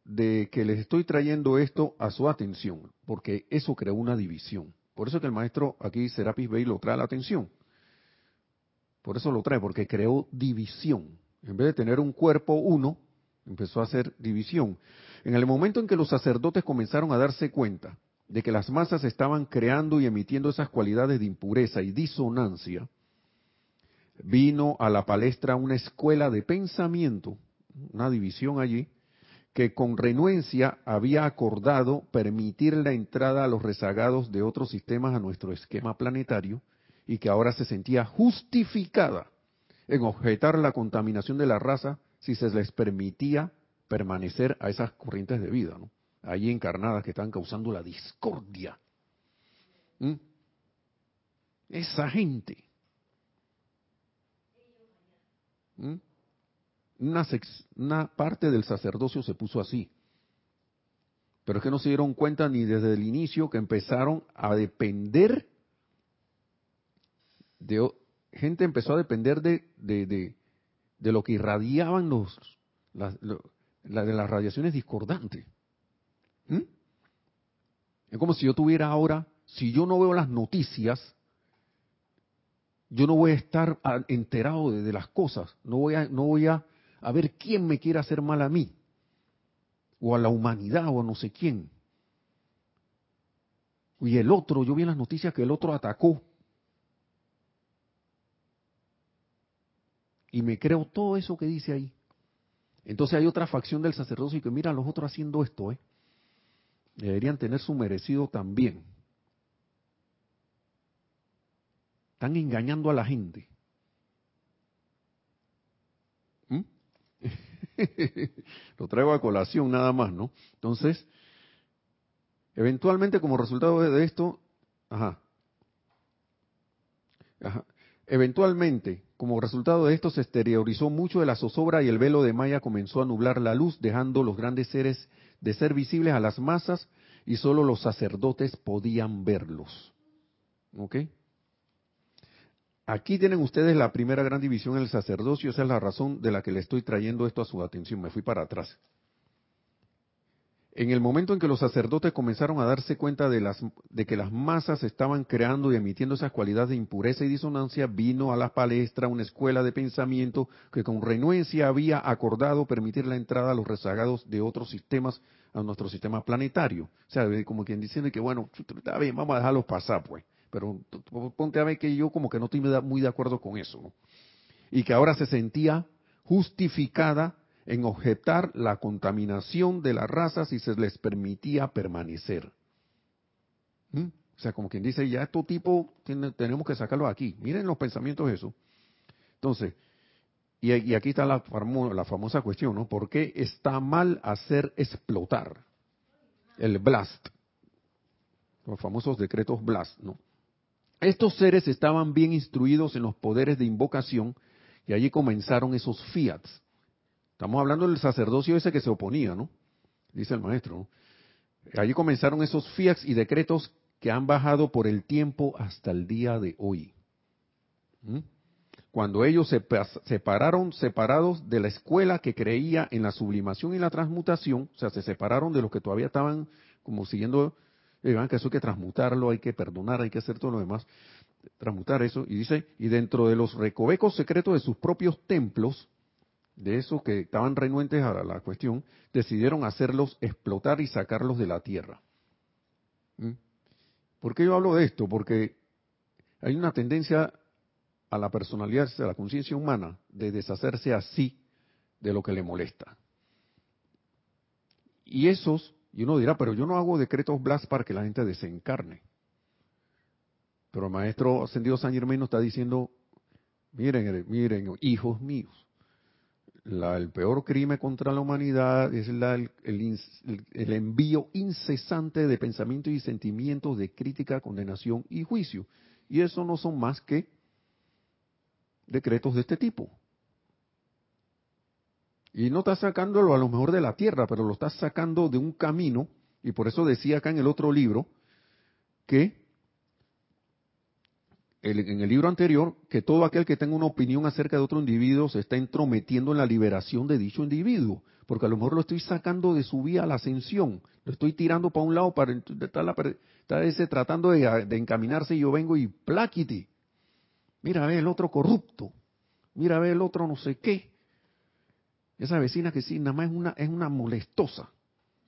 de que les estoy trayendo esto a su atención, porque eso creó una división. Por eso que el maestro aquí Serapis Bey lo trae a la atención. Por eso lo trae, porque creó división. En vez de tener un cuerpo uno, empezó a hacer división. En el momento en que los sacerdotes comenzaron a darse cuenta de que las masas estaban creando y emitiendo esas cualidades de impureza y disonancia, vino a la palestra una escuela de pensamiento, una división allí, que con renuencia había acordado permitir la entrada a los rezagados de otros sistemas a nuestro esquema planetario y que ahora se sentía justificada en objetar la contaminación de la raza si se les permitía permanecer a esas corrientes de vida, ¿no? Allí encarnadas que están causando la discordia. ¿Mm? Esa gente. Una, parte del sacerdocio se puso así. Pero es que no se dieron cuenta ni desde el inicio que empezaron a depender de gente empezó a depender de, de, de, lo que irradiaban los, las, la de las radiaciones discordantes. Es como si yo tuviera ahora, si yo no veo las noticias, yo no voy a estar enterado de, las cosas, no voy a, no voy a, a ver quién me quiere hacer mal a mí, o a la humanidad, o a no sé quién. Y el otro, yo vi en las noticias que el otro atacó. Y me creo todo eso que dice ahí. Entonces hay otra facción del sacerdocio que mira a los otros haciendo esto, ¿eh? Deberían tener su merecido también. Están engañando a la gente. ¿Mm? Lo traigo a colación nada más, ¿no? Entonces, eventualmente como resultado de esto, ajá, ajá, eventualmente como resultado de esto se exteriorizó mucho de la zozobra y el velo de Maya comenzó a nublar la luz, dejando los grandes seres de ser visibles a las masas y solo los sacerdotes podían verlos. ¿Ok? Aquí tienen ustedes la primera gran división en el sacerdocio, esa es la razón de la que le estoy trayendo esto a su atención. Me fui para atrás. En el momento en que los sacerdotes comenzaron a darse cuenta de, las, de, que las masas estaban creando y emitiendo esas cualidades de impureza y disonancia, vino a la palestra una escuela de pensamiento que con renuencia había acordado permitir la entrada a los rezagados de otros sistemas a nuestro sistema planetario. O sea, como quien diciendo que, bueno, está bien, vamos a dejarlos pasar, pues. Pero ponte a ver que yo como que no estoy muy de acuerdo con eso. Y que ahora se sentía justificada en objetar la contaminación de la raza si se les permitía permanecer. ¿Mm? O sea, como quien dice, ya estos tipos tenemos que sacarlos aquí. Miren los pensamientos eso. Entonces, y, aquí está la, famosa cuestión, ¿no? ¿Por qué está mal hacer explotar el blast? Los famosos decretos blast, ¿no? Estos seres estaban bien instruidos en los poderes de invocación y allí comenzaron esos fiats Estamos hablando del sacerdocio ese que se oponía, ¿no? Dice el maestro. Allí comenzaron esos fiats y decretos que han bajado por el tiempo hasta el día de hoy. ¿Mm? Cuando ellos se separaron, separados de la escuela que creía en la sublimación y la transmutación, o sea, se separaron de los que todavía estaban como siguiendo, eh, que eso hay que transmutarlo, hay que perdonar, hay que hacer todo lo demás, transmutar eso, y dice, y dentro de los recovecos secretos de sus propios templos, de esos que estaban renuentes a la cuestión, decidieron hacerlos explotar y sacarlos de la tierra. ¿Mm? ¿Por qué yo hablo de esto? Porque hay una tendencia a la personalidad, a la conciencia humana, de deshacerse así de lo que le molesta. Y esos, y uno dirá, pero yo no hago decretos blast para que la gente desencarne. Pero el maestro ascendido San Germán está diciendo, miren, miren, hijos míos, el peor crimen contra la humanidad es el, el, envío incesante de pensamientos y sentimientos de crítica, condenación y juicio. Y eso no son más que decretos de este tipo. Y no está sacándolo a lo mejor de la tierra, pero lo está sacando de un camino, y por eso decía acá en el otro libro, que en el libro anterior, que todo aquel que tenga una opinión acerca de otro individuo se está entrometiendo en la liberación de dicho individuo, porque a lo mejor lo estoy sacando de su vía a la ascensión, lo estoy tirando para un lado para estar, ese tratando de, encaminarse y yo vengo y plaquiti. Mira, ve el otro corrupto, mira, ve el otro no sé qué. Esa vecina que sí, nada más es una, es una molestosa.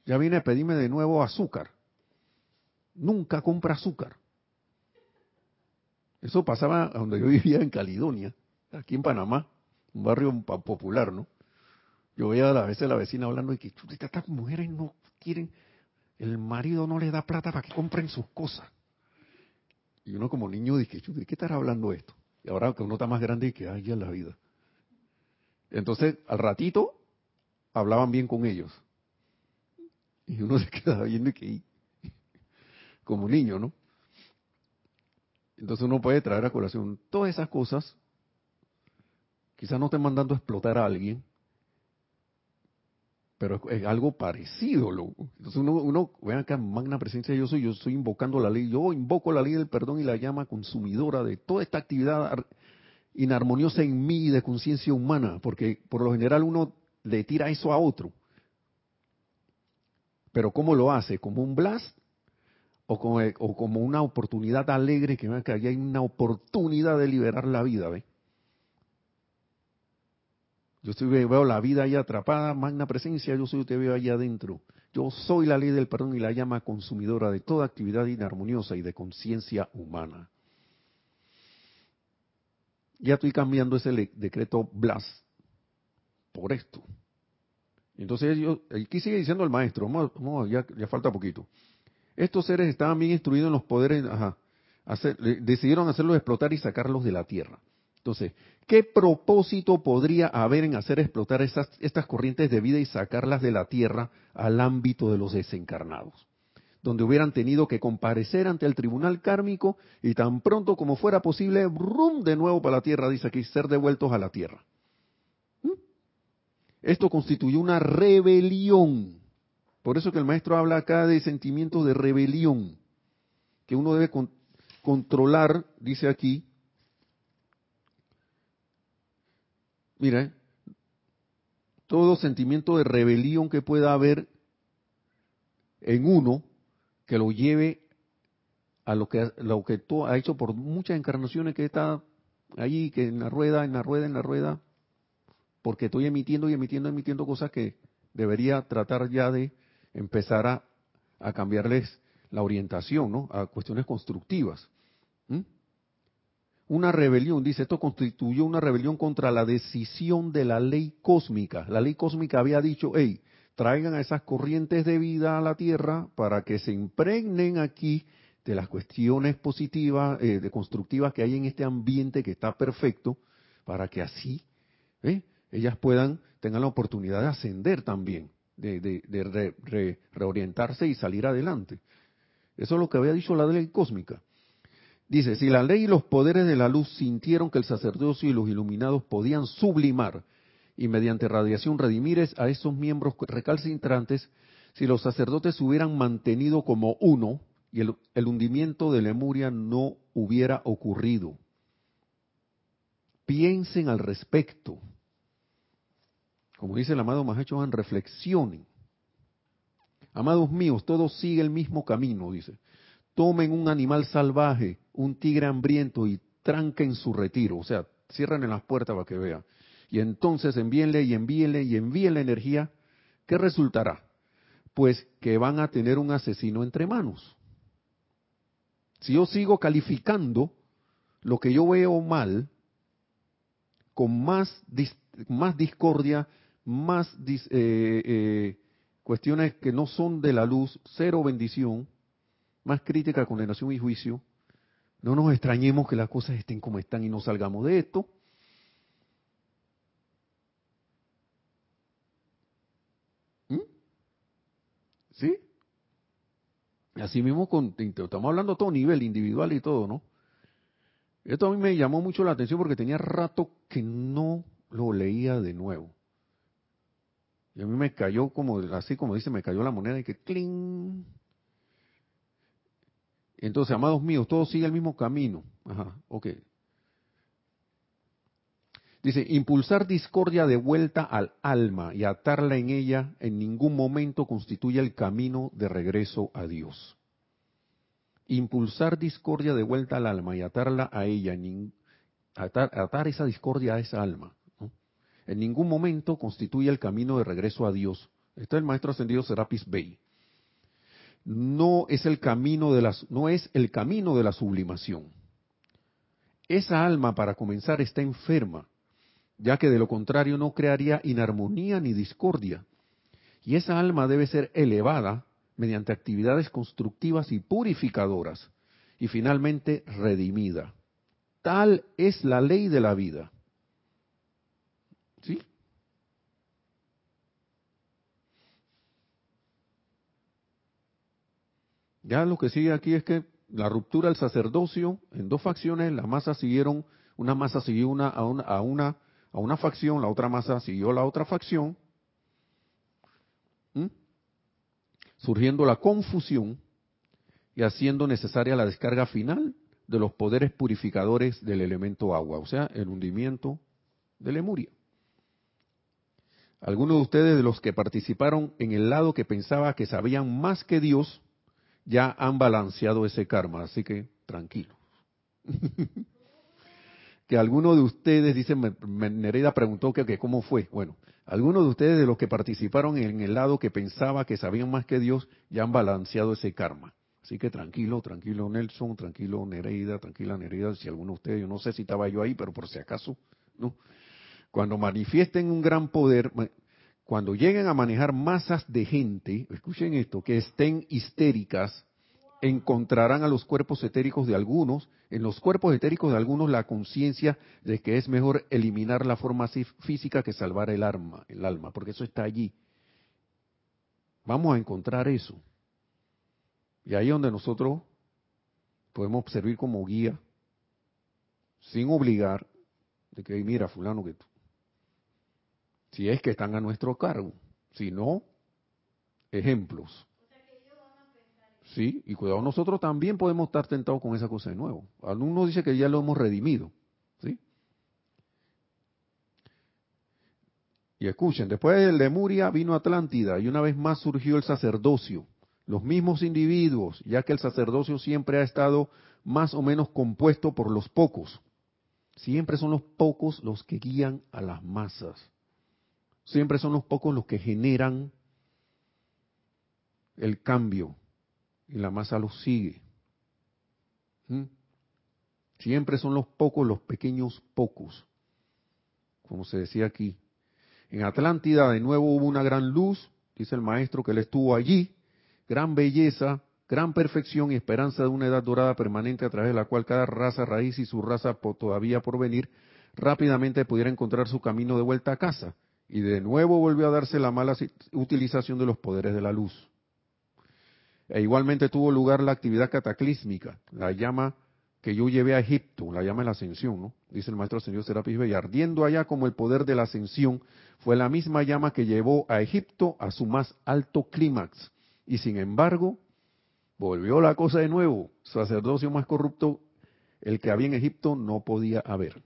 Ya viene a pedirme de nuevo azúcar. Nunca compra azúcar. Eso pasaba donde yo vivía en Caledonia, aquí en Panamá, un barrio popular, ¿no? Yo veía a veces a la vecina hablando y que estas mujeres no quieren, el marido no les da plata para que compren sus cosas. Y uno como niño dije, ¿de qué estará hablando esto? Y ahora que uno está más grande y que, ay, ya la vida. Entonces, al ratito, hablaban bien con ellos. Y uno se quedaba viendo que, como niño, ¿no? Entonces uno puede traer a colación todas esas cosas. Quizás no estén mandando a explotar a alguien, pero es, algo parecido. Entonces uno, uno, vean acá, magna presencia yo soy, yo estoy invocando la ley, yo invoco la ley del perdón y la llama consumidora de toda esta actividad inarmoniosa en mí de conciencia humana, porque por lo general uno le tira eso a otro. Pero ¿cómo lo hace? ¿Como un blast? ¿O como, una oportunidad alegre que, que hay una oportunidad de liberar la vida? ¿ve? Yo estoy, veo la vida ahí atrapada, magna presencia, yo soy, usted veo ahí adentro. Yo soy la ley del perdón y la llama consumidora de toda actividad inarmoniosa y de conciencia humana ya estoy cambiando ese decreto Blas por esto. Entonces yo, aquí sigue diciendo el maestro, ya, falta poquito. Estos seres estaban bien instruidos en los poderes, ajá, decidieron hacerlos explotar y sacarlos de la tierra. Entonces, ¿qué propósito podría haber en hacer explotar estas corrientes de vida y sacarlas de la tierra al ámbito de los desencarnados? Donde hubieran tenido que comparecer ante el tribunal kármico y tan pronto como fuera posible, rum de nuevo para la tierra, dice aquí, ser devueltos a la tierra. ¿Mm? Esto constituyó una rebelión. Por eso que el maestro habla acá de sentimientos de rebelión, que uno debe controlar, dice aquí. Mira, todo sentimiento de rebelión que pueda haber en uno que lo lleve a lo que lo que tú ha hecho por muchas encarnaciones que está allí, que en la rueda, en la rueda, en la rueda, porque estoy emitiendo y emitiendo, emitiendo cosas que debería tratar ya de empezar a, a cambiarles la orientación, ¿no? A cuestiones constructivas. Una rebelión, dice, esto constituyó una rebelión contra la decisión de la ley cósmica. La ley cósmica había dicho, hey, traigan a esas corrientes de vida a la Tierra para que se impregnen aquí de las cuestiones positivas, eh, de constructivas que hay en este ambiente que está perfecto, para que así ¿eh? ellas puedan, tengan la oportunidad de ascender también, de, reorientarse y salir adelante. Eso es lo que había dicho la ley cósmica. Dice, si la ley y los poderes de la luz sintieron que el sacerdocio y los iluminados podían sublimar y mediante radiación redimires a esos miembros recalcitrantes si los sacerdotes se hubieran mantenido como uno y el, hundimiento de Lemuria no hubiera ocurrido. Piensen al respecto. Como dice el amado Mahacho, reflexionen. Amados míos, todos sigue el mismo camino, dice. Tomen un animal salvaje, un tigre hambriento y tranquen su retiro. O sea, cierren en las puertas para que vean y entonces envíenle y envíenle y envíenle energía, ¿qué resultará? Pues que van a tener un asesino entre manos. Si yo sigo calificando lo que yo veo mal, con más, más discordia, más eh, eh, cuestiones que no son de la luz, cero bendición, más crítica, condenación y juicio, no nos extrañemos que las cosas estén como están y no salgamos de esto. ¿Sí? Así mismo, con, estamos hablando a todo nivel, individual y todo, ¿no? Esto a mí me llamó mucho la atención porque tenía rato que no lo leía de nuevo. Y a mí me cayó como, así como dice, me cayó la moneda y que ¡cling! Entonces, amados míos, todo sigue el mismo camino. Ajá, ok. Dice, impulsar discordia de vuelta al alma y atarla en ella en ningún momento constituye el camino de regreso a Dios. Impulsar discordia de vuelta al alma y atarla a ella, atar, esa discordia a esa alma, en ningún momento constituye el camino de regreso a Dios. Está el maestro ascendido Serapis Bey. No es el camino de las, no es el camino de la sublimación. Esa alma, para comenzar, está enferma ya que de lo contrario no crearía inarmonía ni discordia. Y esa alma debe ser elevada mediante actividades constructivas y purificadoras, y finalmente redimida. Tal es la ley de la vida. ¿Sí? Ya lo que sigue aquí es que la ruptura del sacerdocio en dos facciones, la masa siguieron, una masa siguió una, a, una, a una a una facción, la otra masa siguió la otra facción, surgiendo la confusión y haciendo necesaria la descarga final de los poderes purificadores del elemento agua, o sea, el hundimiento de Lemuria. Algunos de ustedes de los que participaron en el lado que pensaba que sabían más que Dios, ya han balanceado ese karma, así que tranquilos. que alguno de ustedes, dice Nereida preguntó que, cómo fue. Bueno, algunos de ustedes de los que participaron en el lado que pensaba que sabían más que Dios, ya han balanceado ese karma. Así que tranquilo, tranquilo Nelson, tranquilo Nereida, tranquila Nereida, si alguno de ustedes, yo no sé si estaba yo ahí, pero por si acaso, ¿no? Cuando manifiesten un gran poder, cuando lleguen a manejar masas de gente, escuchen esto, que estén histéricas, encontrarán a los cuerpos etéricos de algunos, en los cuerpos etéricos de algunos la conciencia de que es mejor eliminar la forma física que salvar el alma, el alma, porque eso está allí. Vamos a encontrar eso. Y ahí es donde nosotros podemos servir como guía, sin obligar, de que mira, fulano, que tú, si es que están a nuestro cargo, si no, ejemplos. Sí, y cuidado, nosotros también podemos estar tentados con esa cosa de nuevo. Algunos dice que ya lo hemos redimido. ¿sí? Y escuchen, después de Lemuria vino Atlántida y una vez más surgió el sacerdocio. Los mismos individuos, ya que el sacerdocio siempre ha estado más o menos compuesto por los pocos. Siempre son los pocos los que guían a las masas. Siempre son los pocos los que generan el cambio, y la masa los sigue. ¿Mm? Siempre son los pocos, los pequeños pocos, como se decía aquí. En Atlántida de nuevo hubo una gran luz, dice el maestro que él estuvo allí, gran belleza, gran perfección y esperanza de una edad dorada permanente a través de la cual cada raza raíz y su raza todavía por venir rápidamente pudiera encontrar su camino de vuelta a casa. Y de nuevo volvió a darse la mala utilización de los poderes de la luz. E igualmente tuvo lugar la actividad cataclísmica, la llama que yo llevé a Egipto, la llama de la ascensión, ¿no? Dice el maestro señor Serapis Bey, ardiendo allá como el poder de la ascensión, fue la misma llama que llevó a Egipto a su más alto clímax. Y sin embargo, volvió la cosa de nuevo, sacerdocio más corrupto, el que había en Egipto no podía haber.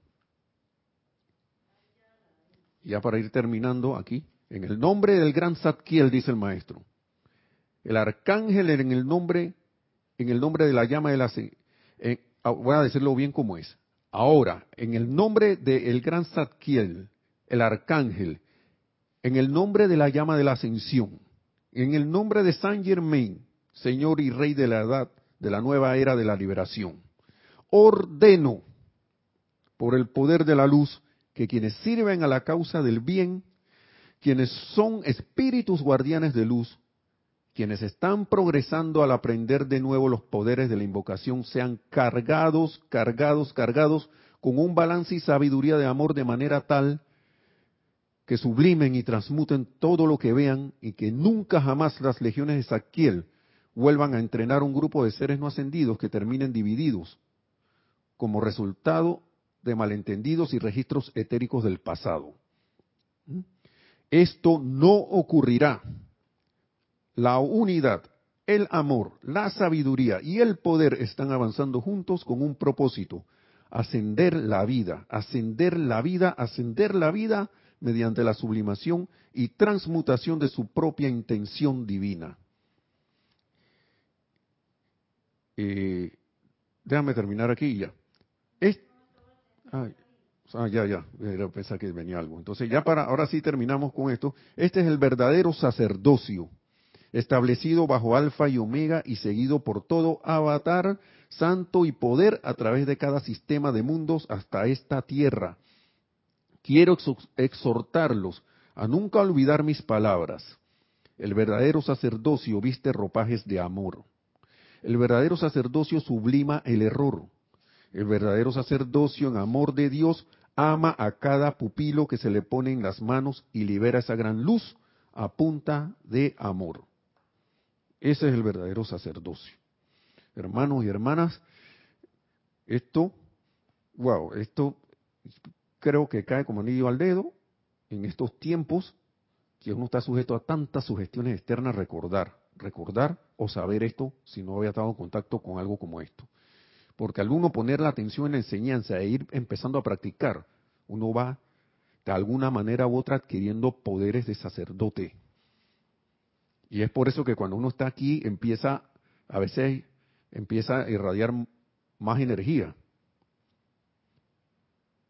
Ya para ir terminando aquí, en el nombre del gran Zadkiel, dice el maestro, el arcángel en el nombre, en el nombre de la llama de la eh, ah, voy a decirlo bien como es. Ahora, en el nombre del gran Zadkiel, el arcángel, en el nombre de la llama de la ascensión, en el nombre de Saint Germain, Señor y Rey de la edad, de la nueva era de la liberación, ordeno por el poder de la luz que quienes sirven a la causa del bien, quienes son espíritus guardianes de luz, quienes están progresando al aprender de nuevo los poderes de la invocación sean cargados, cargados, cargados con un balance y sabiduría de amor de manera tal que sublimen y transmuten todo lo que vean y que nunca jamás las legiones de Saquiel vuelvan a entrenar un grupo de seres no ascendidos que terminen divididos como resultado de malentendidos y registros etéricos del pasado. ¿Mm? Esto no ocurrirá. La unidad, el amor, la sabiduría y el poder están avanzando juntos con un propósito, ascender la vida, ascender la vida, ascender la vida mediante la sublimación y transmutación de su propia intención divina. Eh, déjame terminar aquí ya. ah, ya, ya, pensar que venía algo. Entonces ya para, ahora sí terminamos con esto. Este es el verdadero sacerdocio, establecido bajo alfa y omega y seguido por todo avatar, santo y poder a través de cada sistema de mundos hasta esta tierra quiero exhortarlos a nunca olvidar mis palabras. El verdadero sacerdocio viste ropajes de amor. El verdadero sacerdocio sublima el error. El verdadero sacerdocio en amor de Dios ama a cada pupilo que se le pone en las manos y libera esa gran luz a punta de amor. Ese es el verdadero sacerdocio. Hermanos y hermanas, esto, wow, esto creo que cae como anillo al dedo en estos tiempos que uno está sujeto a tantas sugestiones externas, recordar, recordar o saber esto si no había estado en contacto con algo como esto. Porque al uno poner la atención en la enseñanza e ir empezando a practicar, uno va de alguna manera u otra adquiriendo poderes de sacerdote. Y es por eso que cuando uno está aquí empieza, a veces empieza a irradiar más energía.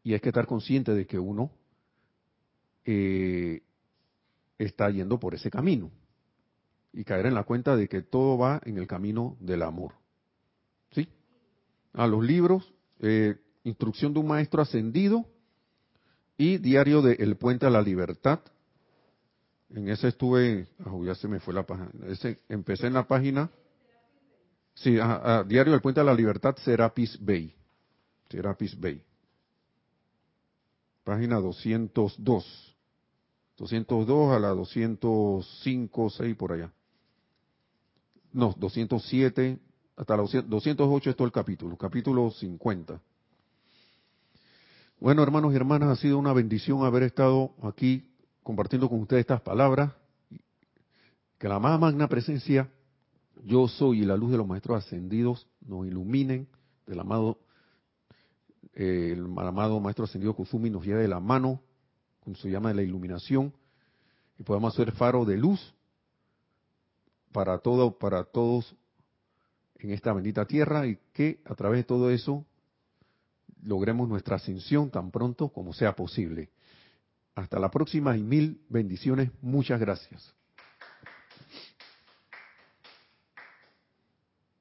Y hay que estar consciente de que uno eh, está yendo por ese camino. Y caer en la cuenta de que todo va en el camino del amor. ¿Sí? A los libros, eh, Instrucción de un Maestro Ascendido y Diario de El Puente a la Libertad. En ese estuve, oh, ya se me fue la página. Ese, empecé en la página. Sí, Diario del Puente a la Libertad, Serapis Bay. Serapis Bay página 202. 202 a la 205, 6 por allá. No, 207, hasta la 208 es todo el capítulo, capítulo 50. Bueno, hermanos y hermanas, ha sido una bendición haber estado aquí compartiendo con ustedes estas palabras. Que la más magna presencia, yo soy y la luz de los maestros ascendidos nos iluminen del amado el amado Maestro Ascendido Kusumi nos lleve de la mano con su llama de la iluminación y podamos ser faro de luz para todo, para todos en esta bendita tierra y que a través de todo eso logremos nuestra ascensión tan pronto como sea posible. Hasta la próxima y mil bendiciones. Muchas gracias.